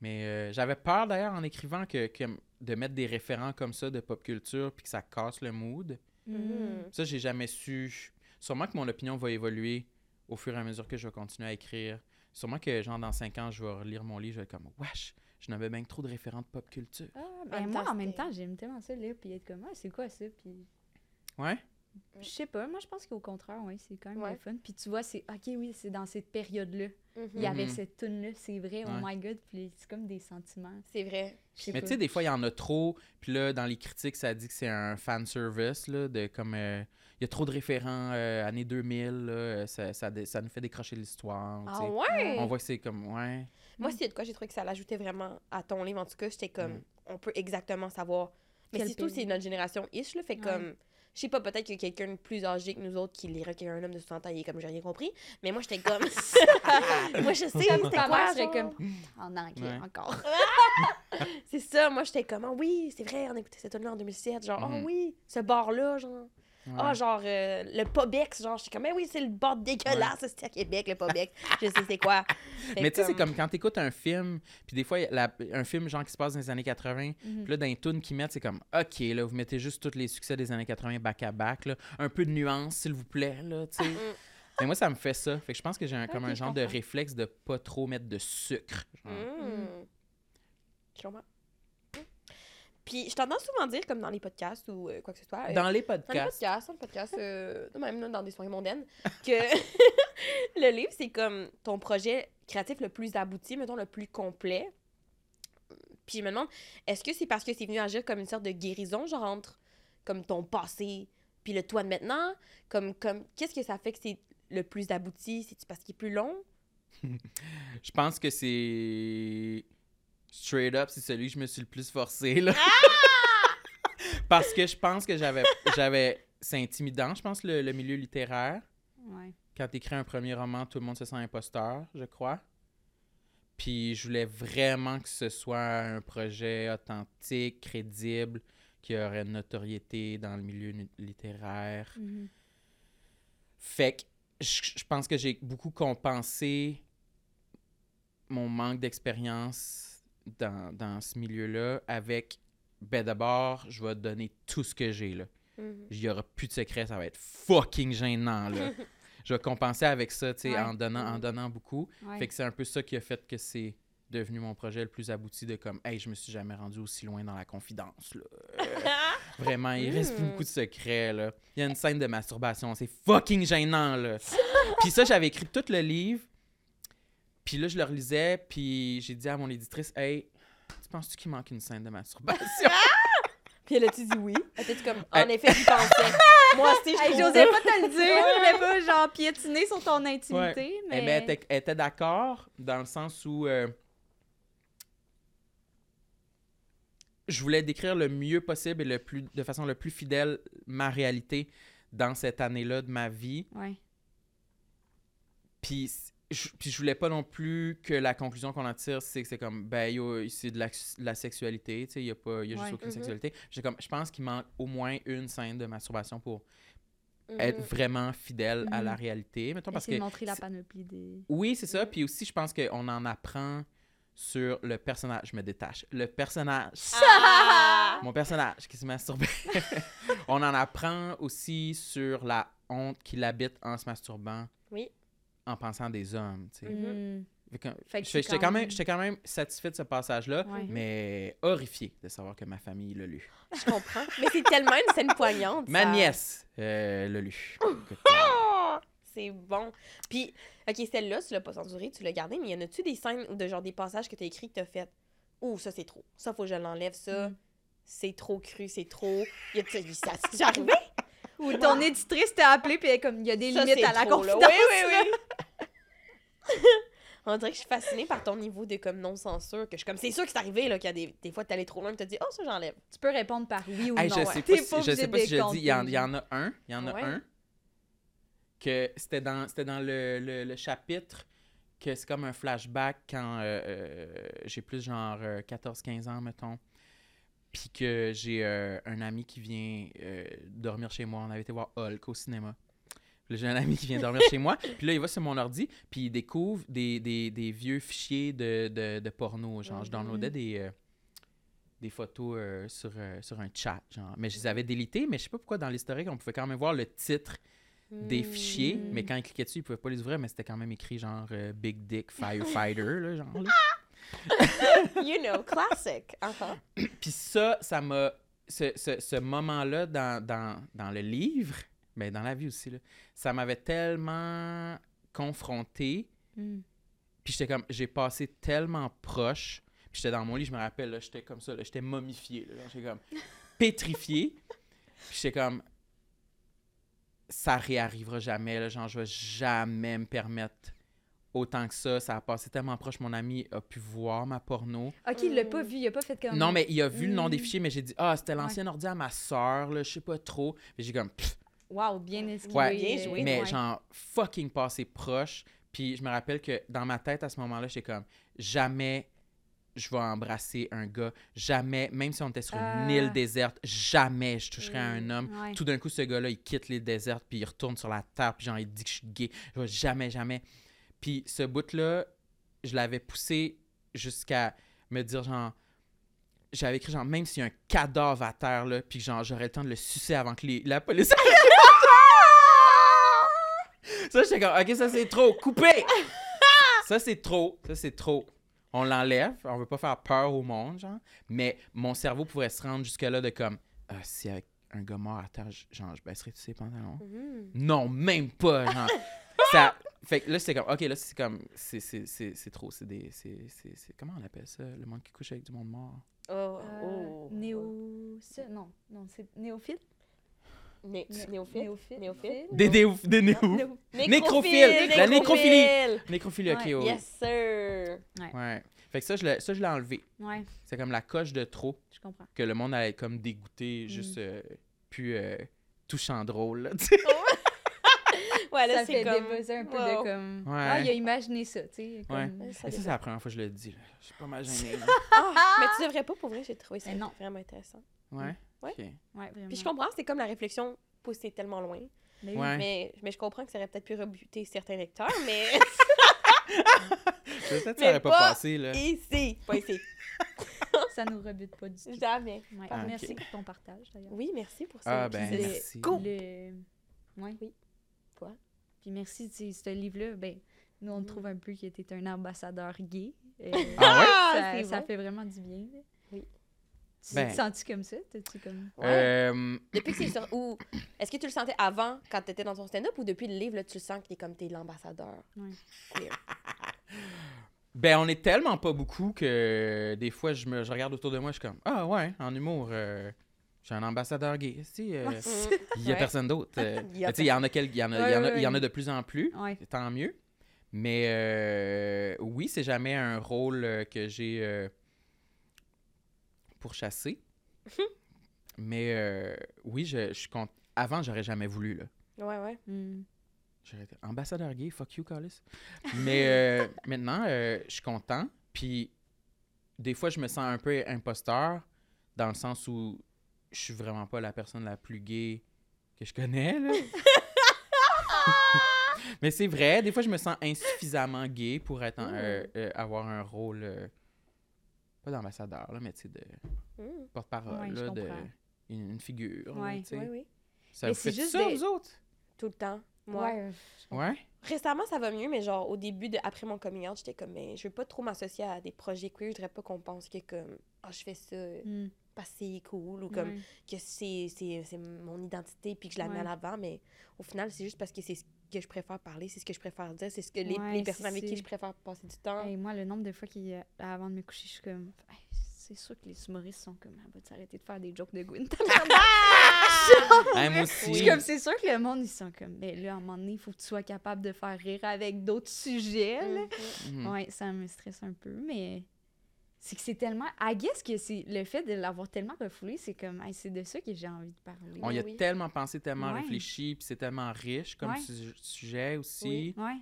Mais euh, j'avais peur d'ailleurs en écrivant que, que de mettre des référents comme ça de pop culture puis que ça casse le mood. Mhm. Ça, j'ai jamais su. Sûrement que mon opinion va évoluer au fur et à mesure que je vais continuer à écrire. Sûrement que, genre, dans 5 ans, je vais relire mon livre, je vais être comme, wesh, je n'avais bien que trop de référents de pop culture. Ah, En ben moi, en même temps, j'aime tellement ça, lire, puis être comme, ah, c'est quoi ça? Puis, Ouais? Je sais pas, moi, je pense qu'au contraire, ouais, c'est quand même Ouais. fun. Puis tu vois, c'est, ok, oui, c'est dans cette période-là. Mhm. Il y avait Mhm. cette tune-là, c'est vrai, oh Ouais. my god, puis c'est comme des sentiments. C'est vrai. Mais tu sais, des fois, il y en a trop. Puis là, dans les critiques, ça dit que c'est un fan service, là, de comme. euh, Il y a trop de référents euh, années 2000, là, euh, ça, ça, nous fait décrocher l'histoire. Ah ouais? On voit que c'est comme, ouais. Moi, s'il y a de quoi j'ai trouvé que ça l'ajoutait vraiment à ton livre, en tout cas, j'étais comme, Mm. on peut exactement savoir. Mais surtout, c'est notre génération ish, là, fait Ouais. comme, je sais pas, peut-être qu'il y a quelqu'un de plus âgé que nous autres qui lirait qu'un homme de 60 ans, il est comme, j'ai rien compris. Mais moi, j'étais comme, moi, je sais, c'était Ta quoi, genre? comme, en anglais Ouais. encore. C'est ça, moi, j'étais comme, ah oui, c'est vrai, on a écouté cette tune là en 2007, genre, oh oui, ce bar-là, genre. Ouais. Ah, genre, euh, le Pobex, genre, j'étais comme, mais oui, c'est le bar dégueulasse, c'était à Québec, le Pobex. je sais c'est quoi. Fait Mais tu sais, c'est comme- quand t'écoutes un film, puis des fois, la- un film genre qui se passe dans les années 80, Mhm. Puis là, dans les tunes qu'ils mettent, c'est comme, OK, là, vous mettez juste tous les succès des années 80 back-à-back, là. Un peu de nuance, s'il vous plaît, là, tu sais. Mm. Mais moi, ça me fait ça. Fait que je pense que j'ai un, comme un je genre de réflexe de pas trop mettre de sucre. genre. Mm. Je. Mm. Puis, je t'entends souvent dire, comme dans les podcasts ou euh, quoi que ce soit, euh, Dans les dans les podcasts. podcasts, dans les podcasts, euh, même là, dans des soirées mondaines, que le livre, c'est comme ton projet créatif le plus abouti, mettons, le plus complet. Puis je me demande, est-ce que c'est parce que c'est venu agir comme une sorte de guérison, genre entre comme ton passé puis le toi de maintenant? Comme, comme, qu'est-ce que ça fait que c'est le plus abouti? C'est-tu parce qu'il est plus long? Je pense que c'est. Straight up, c'est celui que je me suis le plus forcé, là. Parce que je pense que j'avais. j'avais C'est intimidant, je pense, le, le milieu littéraire. Ouais. quand tu écris un premier roman, tout le monde se sent imposteur, je crois. Puis je voulais vraiment que ce soit un projet authentique, crédible, qui aurait une notoriété dans le milieu littéraire. Mhm. Fait que je, je pense que j'ai beaucoup compensé mon manque d'expérience dans, dans ce milieu-là avec, ben d'abord, je vais te donner tout ce que j'ai là. Mhm. Il y aura plus de secret, ça va être fucking gênant là. je vais compenser avec ça, tu sais, Ouais. en, donnant, en donnant beaucoup. Ouais. Fait que c'est un peu ça qui a fait que c'est devenu mon projet le plus abouti de comme, hey, je me suis jamais rendu aussi loin dans la confidence, là. Vraiment, il reste Mm. beaucoup de secrets, là. Il y a une scène de masturbation, c'est fucking gênant, là. puis ça, j'avais écrit tout le livre, puis là, je le relisais, puis j'ai dit à mon éditrice, hey, tu penses-tu qu'il manque une scène de masturbation? Puis elle a-tu dit oui? Elle était comme, en Elle- effet, j'y pensais. Moi aussi, je Hey, j'osais pas te le dire, je voulais pas genre piétiner sur ton intimité, Eh mais... ben, elle était, elle était d'accord dans le sens où euh, je voulais décrire le mieux possible et le plus, de façon le plus fidèle ma réalité dans cette année-là de ma vie. Ouais. Puis je, puis je voulais pas non plus que la conclusion qu'on en tire, c'est que c'est comme, ben, yo, c'est de la, de la sexualité, tu sais, il y a, pas, y a juste Ouais. aucune Mhm. sexualité. J'ai comme, je pense qu'il manque au moins une scène de masturbation pour être Mhm. vraiment fidèle à la réalité. Mettons, parce que montrer la panoplie des... Oui, c'est ça. Puis aussi, je pense qu'on en apprend sur le personnage. Je me détache. Le personnage. Ah! Mon personnage qui se masturbait. On en apprend aussi sur la honte qu'il habite en se masturbant, Oui. En pensant des hommes. tu sais. Mhm. Mm. J'étais quand quand, même, quand même satisfait de ce passage-là, Ouais. mais horrifié de savoir que ma famille l'a lu. Je comprends. Mais c'est tellement une scène poignante. Ma ça. nièce euh, l'a lu. Ah! C'est bon. Puis, OK, celle-là, tu l'as pas censurée, tu l'as gardée, mais y en a-tu des scènes ou de genre des passages que t'as écrits que t'as fait? Ouh, ça c'est trop. Ça, faut que je l'enlève, ça. Mm. C'est trop cru, c'est trop. Y a-tu ça c'est arrivé? Ou ton éditrice t'a appelé, puis elle comme, il y a des Ça, limites à la trop, là. confidence. Oui, oui, oui. On dirait que je suis fascinée par ton niveau de comme non-censure, que je suis comme, c'est sûr que c'est arrivé, là, qu'il y a des, des fois, t'es allé trop loin, tu te dis, oh, ça, j'enlève. Tu peux répondre par oui ou Hey, non. je ouais. sais T'es pas si, je sais pas si je dis. Il y, en, y a un. Il y en a Ouais. un. Que c'était dans, c'était dans le, le- le chapitre que c'est comme un flashback quand euh, euh, j'ai plus genre euh, 14-15 ans, mettons. Puis que j'ai euh, un ami qui vient euh, dormir chez moi. On avait été voir Hulk au cinéma. J'ai un ami qui vient dormir chez moi. Puis là, il va sur mon ordi. Puis il découvre des, des- des vieux fichiers de, de, de porno. Genre, je downloadais des, euh, des photos euh, sur, euh, sur un chat. Genre. Mais je les avais délitées. Mais je sais pas pourquoi dans l'historique, on pouvait quand même voir le titre des fichiers. Mm. Mais quand il cliquait dessus, il pouvait pas les ouvrir. Mais c'était quand même écrit genre Big Dick Firefighter. là, genre, là. You know, classic. Uh-huh. Puis ça, ça m'a. Ce, ce, ce moment-là dans, dans, dans le livre, mais dans la vie aussi, là, ça m'avait tellement confronté. Mm. Puis j'étais comme. J'ai passé tellement proche. Puis j'étais dans mon lit, je me rappelle, j'étais comme ça, j'étais momifié. J'étais comme pétrifié. Puis j'étais comme. Ça réarrivera jamais, là, genre, je vais jamais me permettre autant que ça. Ça a passé tellement proche. Mon ami a pu voir ma porno. Ok, il l'a pas vu, il a pas fait comme. Non, mais il a vu le nom des Mm. fichiers, mais j'ai dit, ah, c'était l'ancien ordi à ma soeur, là, je sais pas trop. J'ai comme, pff, Waouh, bien esquivé. Ouais, bien joué, euh, mais ouais. genre, fucking passé proche. Puis je me rappelle que dans ma tête, à ce moment-là, j'étais comme, jamais je vais embrasser un gars, jamais, même si on était sur Ah. une île déserte, jamais je toucherais à un Mm, homme. Ouais. Tout d'un coup, ce gars-là, il quitte l'île déserte, puis il retourne sur la terre, puis genre, il dit que je suis gay. Je vais jamais, jamais. Puis ce bout-là, je l'avais poussé jusqu'à me dire, genre, j'avais écrit, genre, même s'il y a un cadavre à terre, là, puis genre, j'aurais le temps de le sucer avant que les- la police Ça, j'étais comme, OK, ça c'est trop, coupé! ça c'est trop, ça c'est trop. On l'enlève, on veut pas faire peur au monde, genre. Mais mon cerveau pourrait se rendre jusque-là de comme, ah, si avec un gars mort à terre, genre, je baisserais tous ses pantalons. Mhm. Non, même pas, genre. ça, fait que là, c'est comme, OK, là, c'est comme, c'est, c'est, c'est, c'est trop, c'est des, c'est, c'est, c'est- comment on appelle ça, le monde qui couche avec du monde mort? Oh, Euh, oh. Néo. ça, Non, non, c'est néophyte. Né- Né- Néophyte. Néophyte. Néophyte. Des, des, des néo. Néo- Nécrophile. La nécrophilie. Nécrophilie, OK, Ouais. oh. Yes, sir. Ouais. Fait que ça, je l'ai, ça, je l'ai enlevé. Ouais, C'est comme la coche de trop je comprends. que le monde allait comme dégoûté, Mm. juste euh, plus euh, touchant drôle, sais. Ouais, là, ça c'est fait comme... débuzzer un peu wow. de comme. Ouais. Ah, il a imaginé ça, tu sais. Ouais. comme- Ça c'est la première fois que je le dis, là. Je suis pas mal gêné, là. Ah, mais tu devrais pas, pour vrai, j'ai trouvé ça non. vraiment intéressant. Ouais? Ouais. OK. Ouais, vraiment. Puis je comprends, c'est comme la réflexion poussée tellement loin. Mais oui. Ouais. Mais, mais je comprends que ça aurait peut-être pu rebuter certains lecteurs, mais Peut-être que ça aurait pas, pas passé, là. ici, pas ici. Ça nous rebute pas du tout. Jamais. Ouais. Ah. Merci pour ton partage, d'ailleurs. Oui, merci pour ça. Ah, ben, merci. Go! Le... Ouais. Quoi? Puis merci, tu sais, ce livre-là, ben, nous, on Mm. trouve un peu que t'es un ambassadeur gay. Euh, Ah ouais? ça, bon. fait vraiment du bien. Oui. Tu Ben- te sens-tu comme ça? Comme... Ouais. Euh, Depuis que c'est sur... Ou est-ce que tu le sentais avant, quand t'étais dans ton stand-up, ou depuis le livre, là, tu le sens que t'es comme t'es l'ambassadeur? Ouais. Ben, on est tellement pas beaucoup que des fois, je, me, je regarde autour de moi, je suis comme Ah ouais, en humour, euh, j'ai un ambassadeur gay. Si, euh, il y a Ouais. personne d'autre. euh. Il y a Tu sais, il y en a, il y en a, il y en a, Ouais, il y en a de plus en plus. Ouais. Tant mieux. Mais euh, oui, c'est jamais un rôle euh, que j'ai euh, pour chasser. Mais euh, oui, je, je suis cont- Avant, j'aurais jamais voulu. Là. Ouais, ouais. Hmm. J'aurais été ambassadeur gay, fuck you, Carlis. Mais euh, maintenant, euh, je suis content. Puis des fois, je me sens un peu imposteur dans le sens où je suis vraiment pas la personne la plus gay que je connais. Là. Mais c'est vrai, des fois, je me sens insuffisamment gay pour être en- euh, euh, avoir un rôle, euh, pas d'ambassadeur, là, mais tu sais, de Mm. porte-parole, Ouais, là, de une, une figure. là, Ouais. tu sais. Oui, oui. Ça Mais vous fait juste ça, des- vous autres? Tout le temps. Moi. Ouais. euh. Ouais? Récemment, ça va mieux, mais genre, au début, de, après mon coming out, j'étais comme, mais je veux pas trop m'associer à des projets queer. Je voudrais pas qu'on pense que, comme, ah, je fais ça Hmm. parce que c'est cool ou comme que c'est c'est- c'est mon identité puis que je la mets à l'avant. Mais au final, c'est juste parce que c'est ce que je préfère parler, c'est ce que je préfère dire, c'est ce que les, Ouais, les personnes avec qui je préfère passer du temps. Hey, moi, le nombre de fois qui, euh, avant de me coucher, je suis comme. Hey, c'est sûr que les humoristes sont comme. Ah, va arrêter de faire des jokes de Gwyn. Hein, moi Je aussi. suis comme, c'est sûr que le monde, ils sont comme. Mais là, à un moment donné, il faut que tu sois capable de faire rire avec d'autres sujets. là. Mhm. Mhm. Ouais, ça me stresse un peu, mais. C'est que c'est tellement. I guess que c'est le fait de l'avoir tellement refoulé, c'est comme. hey, c'est de ça que j'ai envie de parler. On y a Oui. tellement pensé, tellement Ouais. réfléchi, puis c'est tellement riche comme Ouais. su- sujet aussi. Oui. Ouais.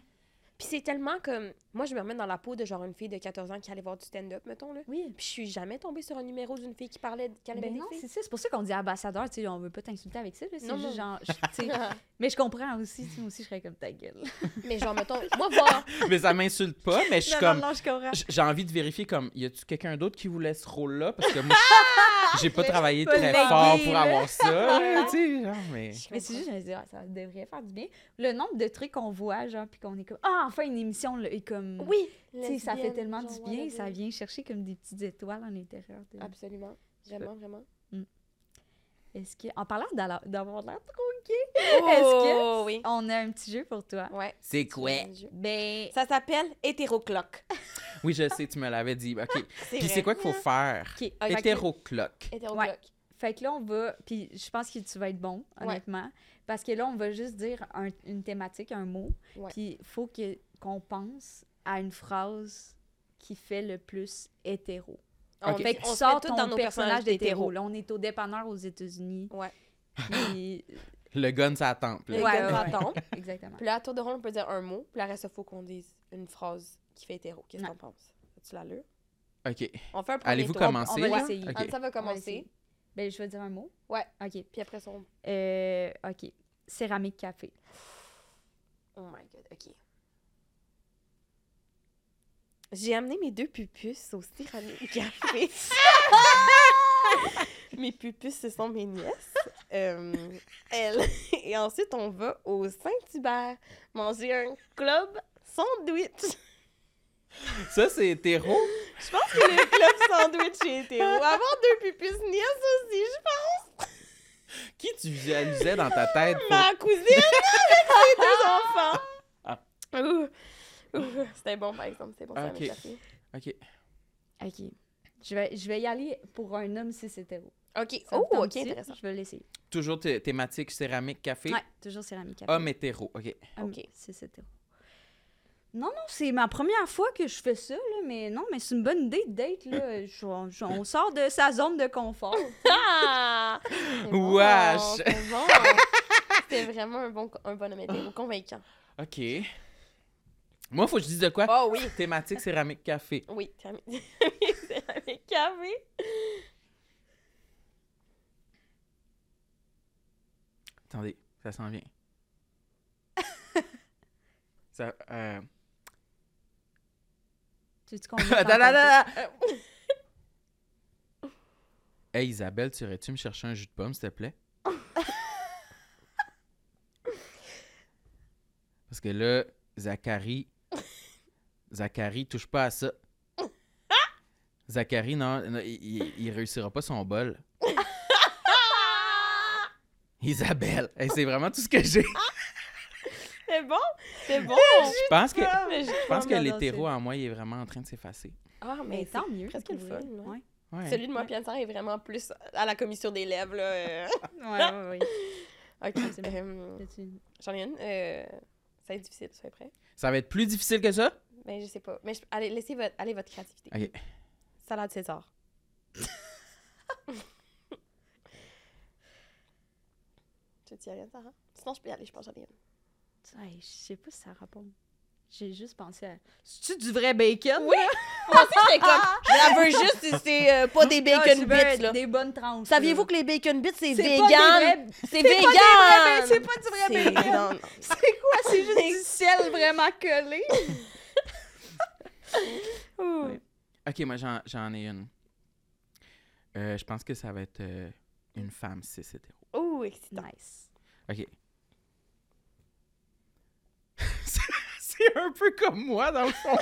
Puis c'est tellement comme. Moi, je me remets dans la peau de genre une fille de 14 ans qui allait voir du stand-up, mettons, là. Oui. Puis je suis jamais tombée sur un numéro d'une fille qui parlait qui allait Ben non, c'est ça. C'est pour ça qu'on dit ambassadeur. Tu sais, on veut pas t'insulter avec ça. là, C'est Non, juste non. genre. je- tu sais, mais je comprends aussi. tu sais, Moi aussi, je serais comme ta gueule. mais genre, mettons, moi, voir. mais ça m'insulte pas, mais je suis comme. non, non, je comprends. J'ai envie de vérifier comme y a-tu quelqu'un d'autre qui voulait ce rôle-là? Parce que moi j'ai pas travaillé pas très fort pour avoir ça, là, tu sais, genre, mais c'est juste, je me dis, ah, ça devrait faire du bien. Le nombre de trucs qu'on voit, genre, puis qu'on est comme, ah, enfin, une émission, là, est comme. Oui! Tu sais, ça fait tellement du bien, ça vient chercher comme des petites étoiles à l'intérieur. Absolument. Vraiment, vraiment. Est-ce que, en parlant d'avoir l'air trop gay, Oh, Est-ce oui. on a un petit jeu pour toi? Ouais. c'est quoi? Ben, Ça s'appelle hétérocloque. Oui, je sais, tu me l'avais dit. OK. Puis vrai. c'est quoi qu'il faut faire? Ok, Ok. Hétérocloque. Hétérocloque. Fait que là, on va. Puis je pense que tu vas être bon, Ouais. honnêtement. Parce que là, on va juste dire un- une thématique, un mot. Ouais. Puis il faut que, qu'on pense à une phrase qui fait le plus hétéro. On. Fait que tu on se sors met tous ton dans nos personnage d'hétéro. Là, on est au dépanneur aux États-Unis. Ouais. Puis... Le gun, ça tempe. Le. Ouais, nous attend. Exactement. Puis là, à tour de rôle, on peut dire un mot. Puis là, reste, il faut qu'on dise une phrase qui fait hétéro. Qu'est-ce que t'en penses? As-tu l'allure? OK. On fait un premier Allez-vous tour. commencer? on va Ouais. l'essayer. Ok. Anne, ça va On commencer. essayer. Ben, je vais dire un mot. Ouais. OK. Puis après, son... Euh, OK. Céramique café. Oh my God, OK. J'ai amené mes deux pupus au céramique café. mes pupus, ce sont mes nièces. Euh, elles. Et ensuite, on va au Saint-Hubert manger un club sandwich. Ça, c'est hétéro? Je pense que le club sandwich est hétéro. Avoir deux pupus nièces aussi, je Qui tu visualisais dans ta tête? pour- Ma cousine avec ses deux enfants. Ah. Ouh. C'était bon, par exemple. C'était bon, ça Ok. m'a café. OK. OK. Je vais, je vais y aller pour un homme cis hétéro. OK. Ça Oh, OK, intéressant. Je vais l'essayer. Toujours thé- thématique céramique, café? Ouais, toujours céramique café. Homme hétéro. OK. Homme ok. cis hétéro. Non, non, c'est ma première fois que je fais ça, là, mais non, mais c'est une bonne idée de date, là. Je- je- on sort de sa zone de confort. Ah! C'est bon, Wesh! c'est bon. C'était vraiment un bon, un bon homme hétéro, convaincant. OK. Moi, faut que je dise de quoi? Oh oui, Thématique céramique, café. oui, céramique céramique café. Attendez, ça s'en vient. ça, euh... Tu veux qu'on mette en attends, attends, contexte? attends. Hey Isabelle, tu irais-tu me chercher un jus de pomme, s'il te plaît? Parce que là, Zachary. Zachary, touche pas à ça. Zachary, non, non, il, réussira pas son bol. Isabelle. Hey, c'est vraiment tout ce que j'ai. C'est bon, c'est bon. Je pense que, je- pense que Vraiment l'hétéro en moi, il est vraiment en train de s'effacer. Ah, Mais mais tant mieux. presque le fun. Ouais. Ouais. Celui de moi, Pierre est vraiment plus à la commission des lèvres, là. euh. Ouais, ouais, ouais. Ok, c'est bon. euh, j'en ai une. Euh, ça va être difficile, soyez prêts. Ça va être plus difficile que ça? Mais je sais pas. Mais je- allez, laissez votre, allez votre créativité. Ok. Salade César. tu dis rien, Sarah? Sinon, je peux y aller, je pense une. Hey, je sais pas si ça répond. J'ai juste pensé à. C'est-tu du vrai bacon? Oui! Moi aussi, j'étais comme, je la veux juste si c'est euh, pas des bacon bits, là. Des bonnes tranches. Saviez-vous que les bacon bits, c'est vegan? C'est vegan! C'est pas du vrai bacon. C'est quoi? C'est juste du ciel vraiment collé? Ok, moi, j'en, j'en ai une. Euh, je pense que ça va être euh, une femme cis hétéro. Excitant. Nice. Ok. C'est- c'est un peu comme moi, dans le fond.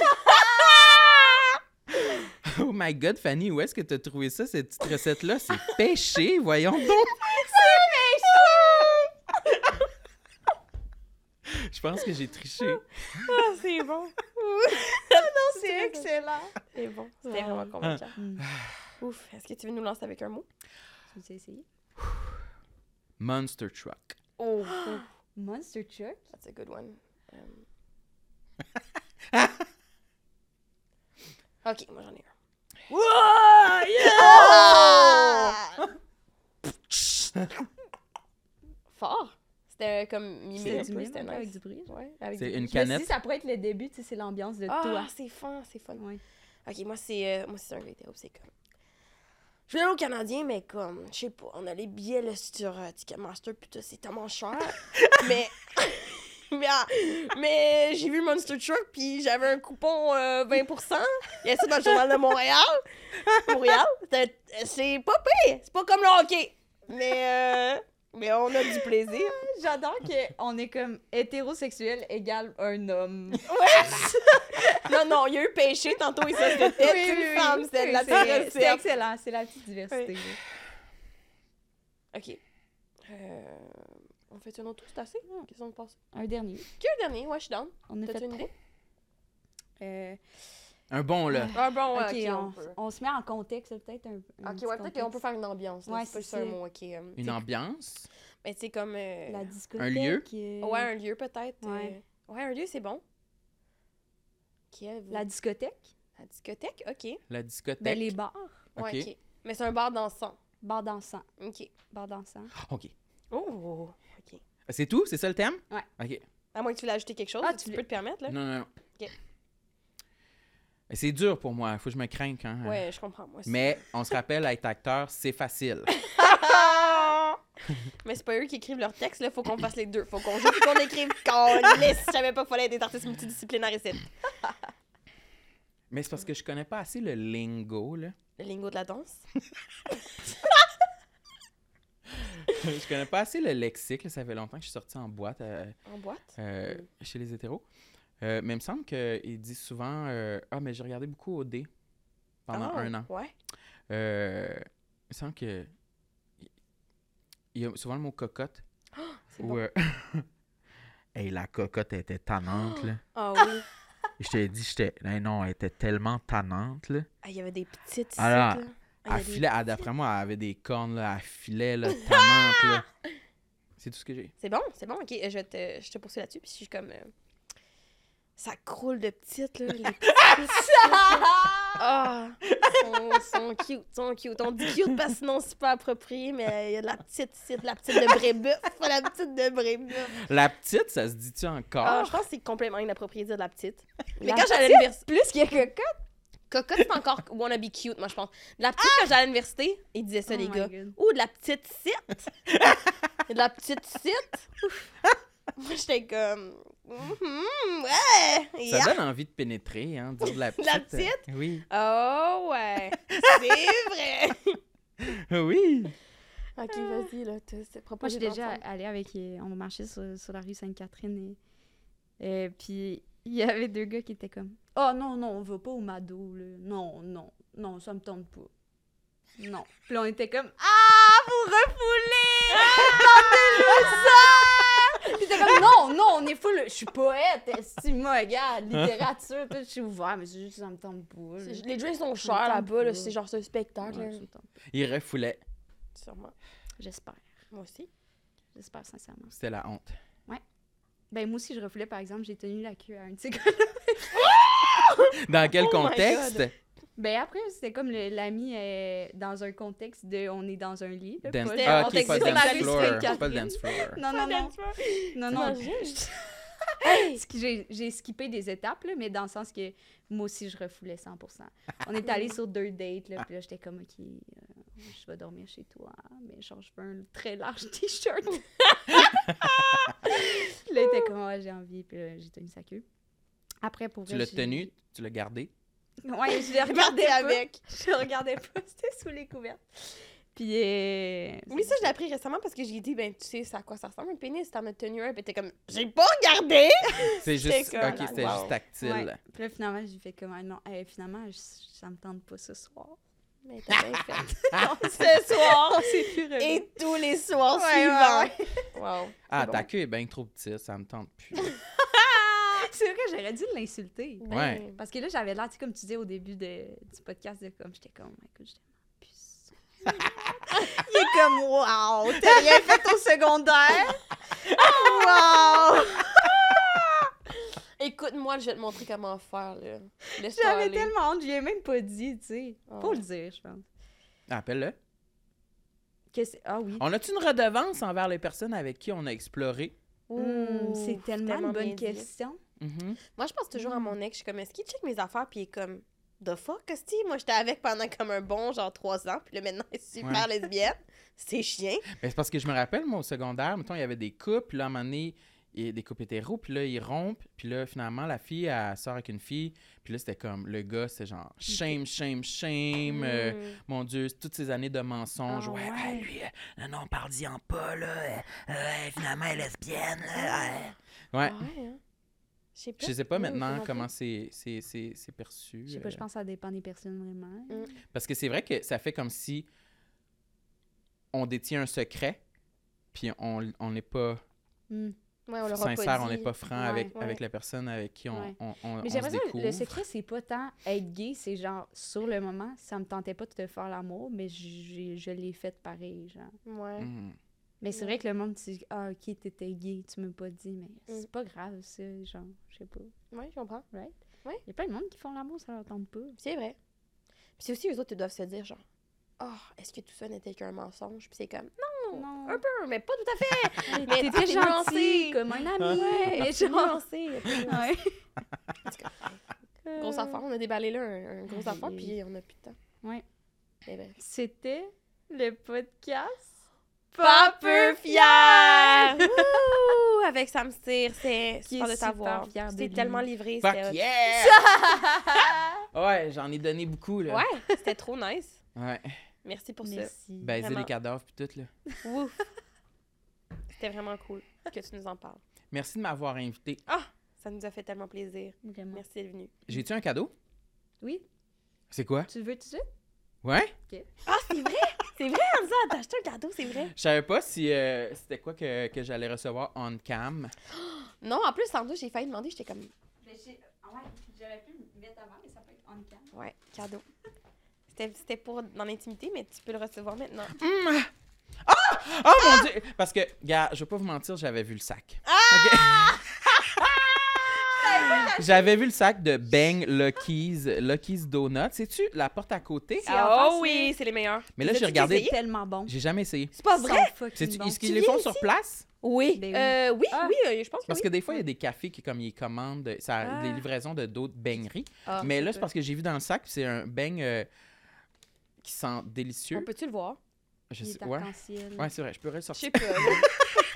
oh my god, Fanny, où est-ce que t'as trouvé ça, cette petite recette-là? C'est péché, voyons donc. Je pense que j'ai triché. Ah, c'est bon. C'est excellent. C'est bon. C'était vraiment convaincant. Hmm. Ouf. Est-ce que tu veux nous lancer avec un mot? Tu veux essayer? Monster Truck. Oh, Monster Truck? that's a good one. Um. ok, moi j'en ai un. Wow! Fort. C'était comme mimé un du peu, c'était peu avec nice. du bruit. Ouais, C'est une canette. ça pourrait être le début, tu sais, c'est l'ambiance de Ah, toi. c'est fun, c'est fun. Ouais. Ok, moi c'est euh, moi c'est un gars hétéro, c'est comme. Je viens au Canadien, mais comme, je sais pas, on a les billets là, sur euh, Ticketmaster, puis tout, c'est tellement cher. mais. Mais, ah, mais j'ai vu Monster Truck, puis j'avais un coupon euh, 20%. Il y a ça dans le journal de Montréal. Montréal. C'est pas pire. C'est pas comme le hockey. Mais, euh, mais on a du plaisir. J'adore qu'on est comme hétérosexuel égale un homme. Non, non, il y a eu péché tantôt et ça, c'était une femme. C'était de la C'est- excellent, c'est la petite diversité. Oui. Ok. Euh, on fait un autre tour, c'est assez? Qu'est-ce qu'on passe? Un dernier. Est le dernier? Ouais, je suis down. On a T'as-tu fait une idée? Euh, Un bon, là. Ah bon, ok, on, on peut. on se met en contexte, peut-être un, un Ok, ouais, peut-être qu'on peut faire une ambiance. Ouais, c'est un ça. mot, ok. euh, Une ambiance? Mais c'est comme. euh, La discothèque. lieu? euh, Ouais, un lieu peut-être. Ouais. euh, Ouais, un lieu, c'est bon. Qui est La discothèque? La discothèque, ok. La discothèque? Ben, les bars. Ouais, Ok. ok. Mais c'est un bar dansant. Bar dansant. Ok. Bar dansant. OK. Oh, ok. C'est tout? C'est ça le thème? Ouais. OK. À moins que tu voulais ajouter quelque chose, Ah, tu, tu peux te permettre, là? Non, non, non. Ok. C'est dur pour moi. Faut que je me craigne quand. euh, Ouais, je comprends, moi aussi. Mais on se rappelle, être acteur, c'est facile. Mais c'est pas eux qui écrivent leurs textes, là. Faut qu'on fasse les deux. Faut qu'on joue et qu'on écrive. Qu'on laisse. Je savais pas qu'il fallait être des artistes multidisciplinaires ici. Mais c'est parce que je connais pas assez le lingo, là. Le lingo de la danse? je connais pas assez le lexique. là. Ça fait longtemps que je suis sorti en boîte euh, En boîte? euh, chez les hétéros. Euh, mais il me semble qu'ils disent souvent euh, Ah, mais j'ai regardé beaucoup au dé pendant Ah, un an. Ouais. Euh, il me semble que. Il y a souvent le mot cocotte. C'est Ou, bon. euh, hey, la cocotte elle était tannante, là. Ah oui. Je t'ai dit, j'étais. hey, non, elle était tellement tannante, là. Ah, il y avait des petites ici, Alors, là. Ah, Elle filait, d'après moi, elle avait des cornes, là. Elle filait, là, tannante, là. C'est tout ce que j'ai. C'est bon, c'est bon. Ok, je te, je te poursuis là-dessus. Puis je suis comme. euh, Ça croule de petites, là. Les petites. Ah! Sont, sont cute, sont cute. On dit cute parce que sinon c'est pas approprié, mais il y a de la petite ici, de la petite de brébeuf. la petite de brébeuf. La petite, ça se dit-tu encore? Ah, je pense que c'est complètement inapproprié de dire de la petite. Mais La quand j'allais à l'université. Plus qu'il y a cocotte? Cocotte, c'est encore wanna be cute, moi, je pense. De la petite, quand j'allais à l'université, ils disaient ça, Oh les gars. God. Ou de la petite cite. de la petite cite. Moi, j'étais comme. Mhm, ouais! Ça yeah. donne envie de pénétrer, hein, dire de la petite. La petite? euh, Oui. Oh, ouais! C'est vrai! oui. ok, vas-y, là. c'est Moi, suis déjà allée avec. On marchait sur, sur la rue Sainte-Catherine et Euh, puis il y avait deux gars qui étaient comme Oh non, non, on va pas au Mado, là. Non, non, non, ça me tente pas. Non. Puis on était comme Ah, vous refoulez! Tentez-le ça! Comme Non, non, on est full. Je suis poète, estime-moi, regarde, littérature, tout, je suis ouvert, mais c'est juste que ça me tente pas. Les drinks sont chers là-bas, là, c'est genre ce spectacle. Ouais, là. Il refoulait. Sûrement. J'espère. Moi aussi. J'espère sincèrement. C'était la honte. Ben, moi aussi, je refoulais, par exemple, j'ai tenu la queue à un ces gars Dans quel Oh my contexte? Ben après, c'était comme le- l'ami euh, dans un contexte de on est dans un lit. Là, Dance- pas Ah, pas dance floor. Pas le dance floor. Non, non, non. Non, non. J'ai j'ai skippé des étapes, là, mais dans le sens que moi aussi, je refoulais 100%. On est allé sur deux dates, là, puis là, j'étais comme, OK, euh, je vais dormir chez toi, mais genre, je veux un très large T-shirt. Là, était comme, ouais, j'ai envie, puis là, j'ai tenu sa queue. Après, pour Tu l'as tenu, tu l'as gardé? Ouais, je le regardais avec. Je le regardais pas, c'était sous les couvertes. Puis, euh, Oui, ça, je l'ai appris récemment parce que j'ai dit, ben, tu sais, c'est à quoi ça ressemble un pénis? T'en as tenu un, pis t'es comme, j'ai pas regardé! C'est juste, comme- ok, c'était Wow. juste tactile. Ouais. Puis là, finalement, j'ai fait comme, ah non, euh, finalement, je- ça me tente pas ce soir. Mais t'as bien fait. Ce soir c'est plus revenu. et tous les soirs Ouais, suivants. ouais, Wow. Ah, bon. ta queue est bien trop petite, ça me tente plus. C'est vrai, j'aurais dû l'insulter. Ben, Ouais. Parce que là, j'avais l'air, tu sais, comme tu disais au début de, du podcast, de comme, j'étais comme, oh écoute, j'étais puce. Il est comme, wow, t'as rien fait au secondaire? wow! Écoute-moi, je vais te montrer comment faire, là. J'avais aller. tellement honte, je lui ai même pas dit, tu sais. Oh. Faut le dire, je pense. Appelle-le. Ah oui. On a-tu une redevance envers les personnes avec qui on a exploré? Hmm, c'est Ouh, tellement, une bonne question. Mhm. Moi, je pense toujours Mm. à mon ex. Je suis comme, est-ce qu'il check mes affaires? Puis il est comme, the fuck, Costi? Moi, j'étais avec pendant comme un bon, genre, trois ans. Puis là, maintenant, elle est super lesbienne. C'est chien. Ben, c'est parce que je me rappelle, moi, au secondaire, mettons, il y avait des couples, puis là, à un moment donné, il y a des couples hétéros, puis là, ils rompent, puis là, finalement, la fille, elle sort avec une fille, puis là, c'était comme, le gars, c'est genre, shame, shame, shame, euh, Mm. mon Dieu, toutes ces années de mensonges, Ah, ouais, ouais. ouais, lui, euh, non, non, parle-y-en pas, là, euh, finalement, elle est lesbienne, là, ouais. Ouais, Ah ouais, hein? Je sais pas. je sais pas Oui, maintenant comment c'est c'est- c'est- c'est perçu. Je sais pas, je euh, pense que ça dépend des personnes vraiment. Mm. Parce que c'est vrai que ça fait comme si on détient un secret, puis on on n'est pas. Ouais, on leur a pas sincère, on n'est pas franc Ouais. avec, Ouais. avec la personne avec qui on, Ouais. on, on, Mais on j'ai se l'impression que le secret, c'est pas tant être gay, c'est genre, sur le moment, ça me tentait pas de te faire l'amour, mais j'ai- je l'ai fait pareil, genre. Ouais. Mhm. Mais c'est Ouais. vrai que le monde, tu dis, ah, ok, t'étais gay, tu m'as pas dit, mais Mm. c'est pas grave, ça, genre, je sais pas. Ouais, je comprends. Right? Ouais. Il y a plein de monde qui font l'amour, ça leur tente pas. C'est vrai. Puis c'est aussi eux autres, ils doivent se dire, genre, oh, est-ce que tout ça n'était qu'un mensonge? Puis c'est comme, non, Non. un peu, mais pas tout à fait. Mais t'étais gentil, comme un ami. Ouais, nuancé. Ouais. Grosse affaire, on a déballé là un, un gros Ah, affaire, puis on a plus de temps. Ouais. Eh ben. C'était le podcast. Pas peu fier! Wouh! Avec Sam Cyr, c'est super de t'avoir. T'es tellement livré. Fuck yeah! ouais, j'en ai donné beaucoup, là. Ouais, c'était trop nice. Ouais. Merci pour Merci. Baiser Vraiment. les cadavres puis tout, là. ça. Ouf! C'était vraiment cool que tu nous en parles. Merci de m'avoir invité. Ça nous a fait tellement plaisir. Vraiment. Merci d'être venu. J'ai-tu un cadeau? Oui, C'est quoi? tu le veux tout de suite? Ouais? Ah, c'est vrai! C'est vrai, Hamza! T'as acheté un cadeau, c'est vrai? Je savais pas si euh, c'était quoi que, que j'allais recevoir on cam. Non, en plus, Sandra, j'ai failli demander, j'étais comme, j'aurais pu le mettre avant, mais ça peut être on cam. ouais, cadeau. C'était c'était pour dans l'intimité, mais tu peux le recevoir maintenant. Hum! Ah! Oh mon dieu! Parce que, gars, je vais pas vous mentir, j'avais vu le sac. Ok? J'avais vu le sac de Bang Lucky's, Lucky's Donuts. Sais-tu la porte à côté? C'est Ah face, oui, c'est les meilleurs. Mais là, j'ai regardé. essayés? tellement bon. J'ai jamais essayé. C'est pas vrai? C'est-tu-. Est-ce qu'ils les font ici? sur place? Oui. Ben oui. Euh, oui, Ah. oui, euh, je pense que Parce oui. que des fois, il y a des cafés qui, comme ils commandent, ça, Ah. des livraisons de d'autres beigneries. Ah, Mais c'est là, c'est parce que j'ai vu dans le sac, c'est un beigne euh, qui sent On délicieux. peut-tu le voir? Je Il sais, est ouais. ouais, c'est vrai, je pourrais le Je sortir. sais pas.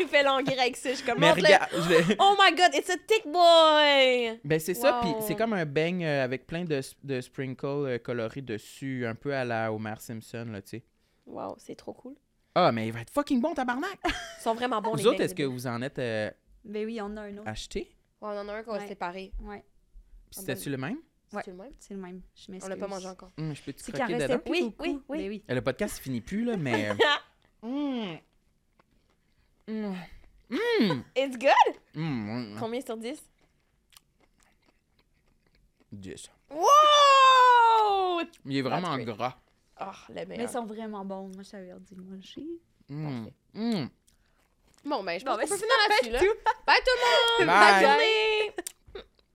nous fais languir avec ça. Je Mais commence là. regarde, je Oh my god, it's a thick boy! Ben c'est ça, puis c'est comme un beigne euh, avec plein de, de sprinkles euh, colorés dessus, un peu à la Homer Simpson, là, tu sais. Wow, c'est trop cool. Ah, mais il va être fucking bon, tabarnak! Ils sont vraiment bons, les vous autres, est-ce que vous en êtes... euh, Ben oui, on a un autre. acheté? Ouais, on en a un qu'on va Ouais. séparer. Ouais, Puis C'était-tu le même? Ouais. C'est le même? c'est le même. Je m'excuse. On l'a pas mangé encore. Hum, je peux-tu en croquer dedans? Oui, oui, oui. Ben oui. Euh, Le podcast finit plus, là, mais... Hum. Hum. Hum. It's good! Hum. Combien sur 10? 10. Wow! Il est vraiment gras. Oh, le Mais meilleur. ils sont vraiment bons. Moi, je t'avais dit manger. Hum. Parfait. Hum. Bon, ben, je pense ben, qu'on peut finir là-dessus. Bye tout le monde! Bye. Bonne journée!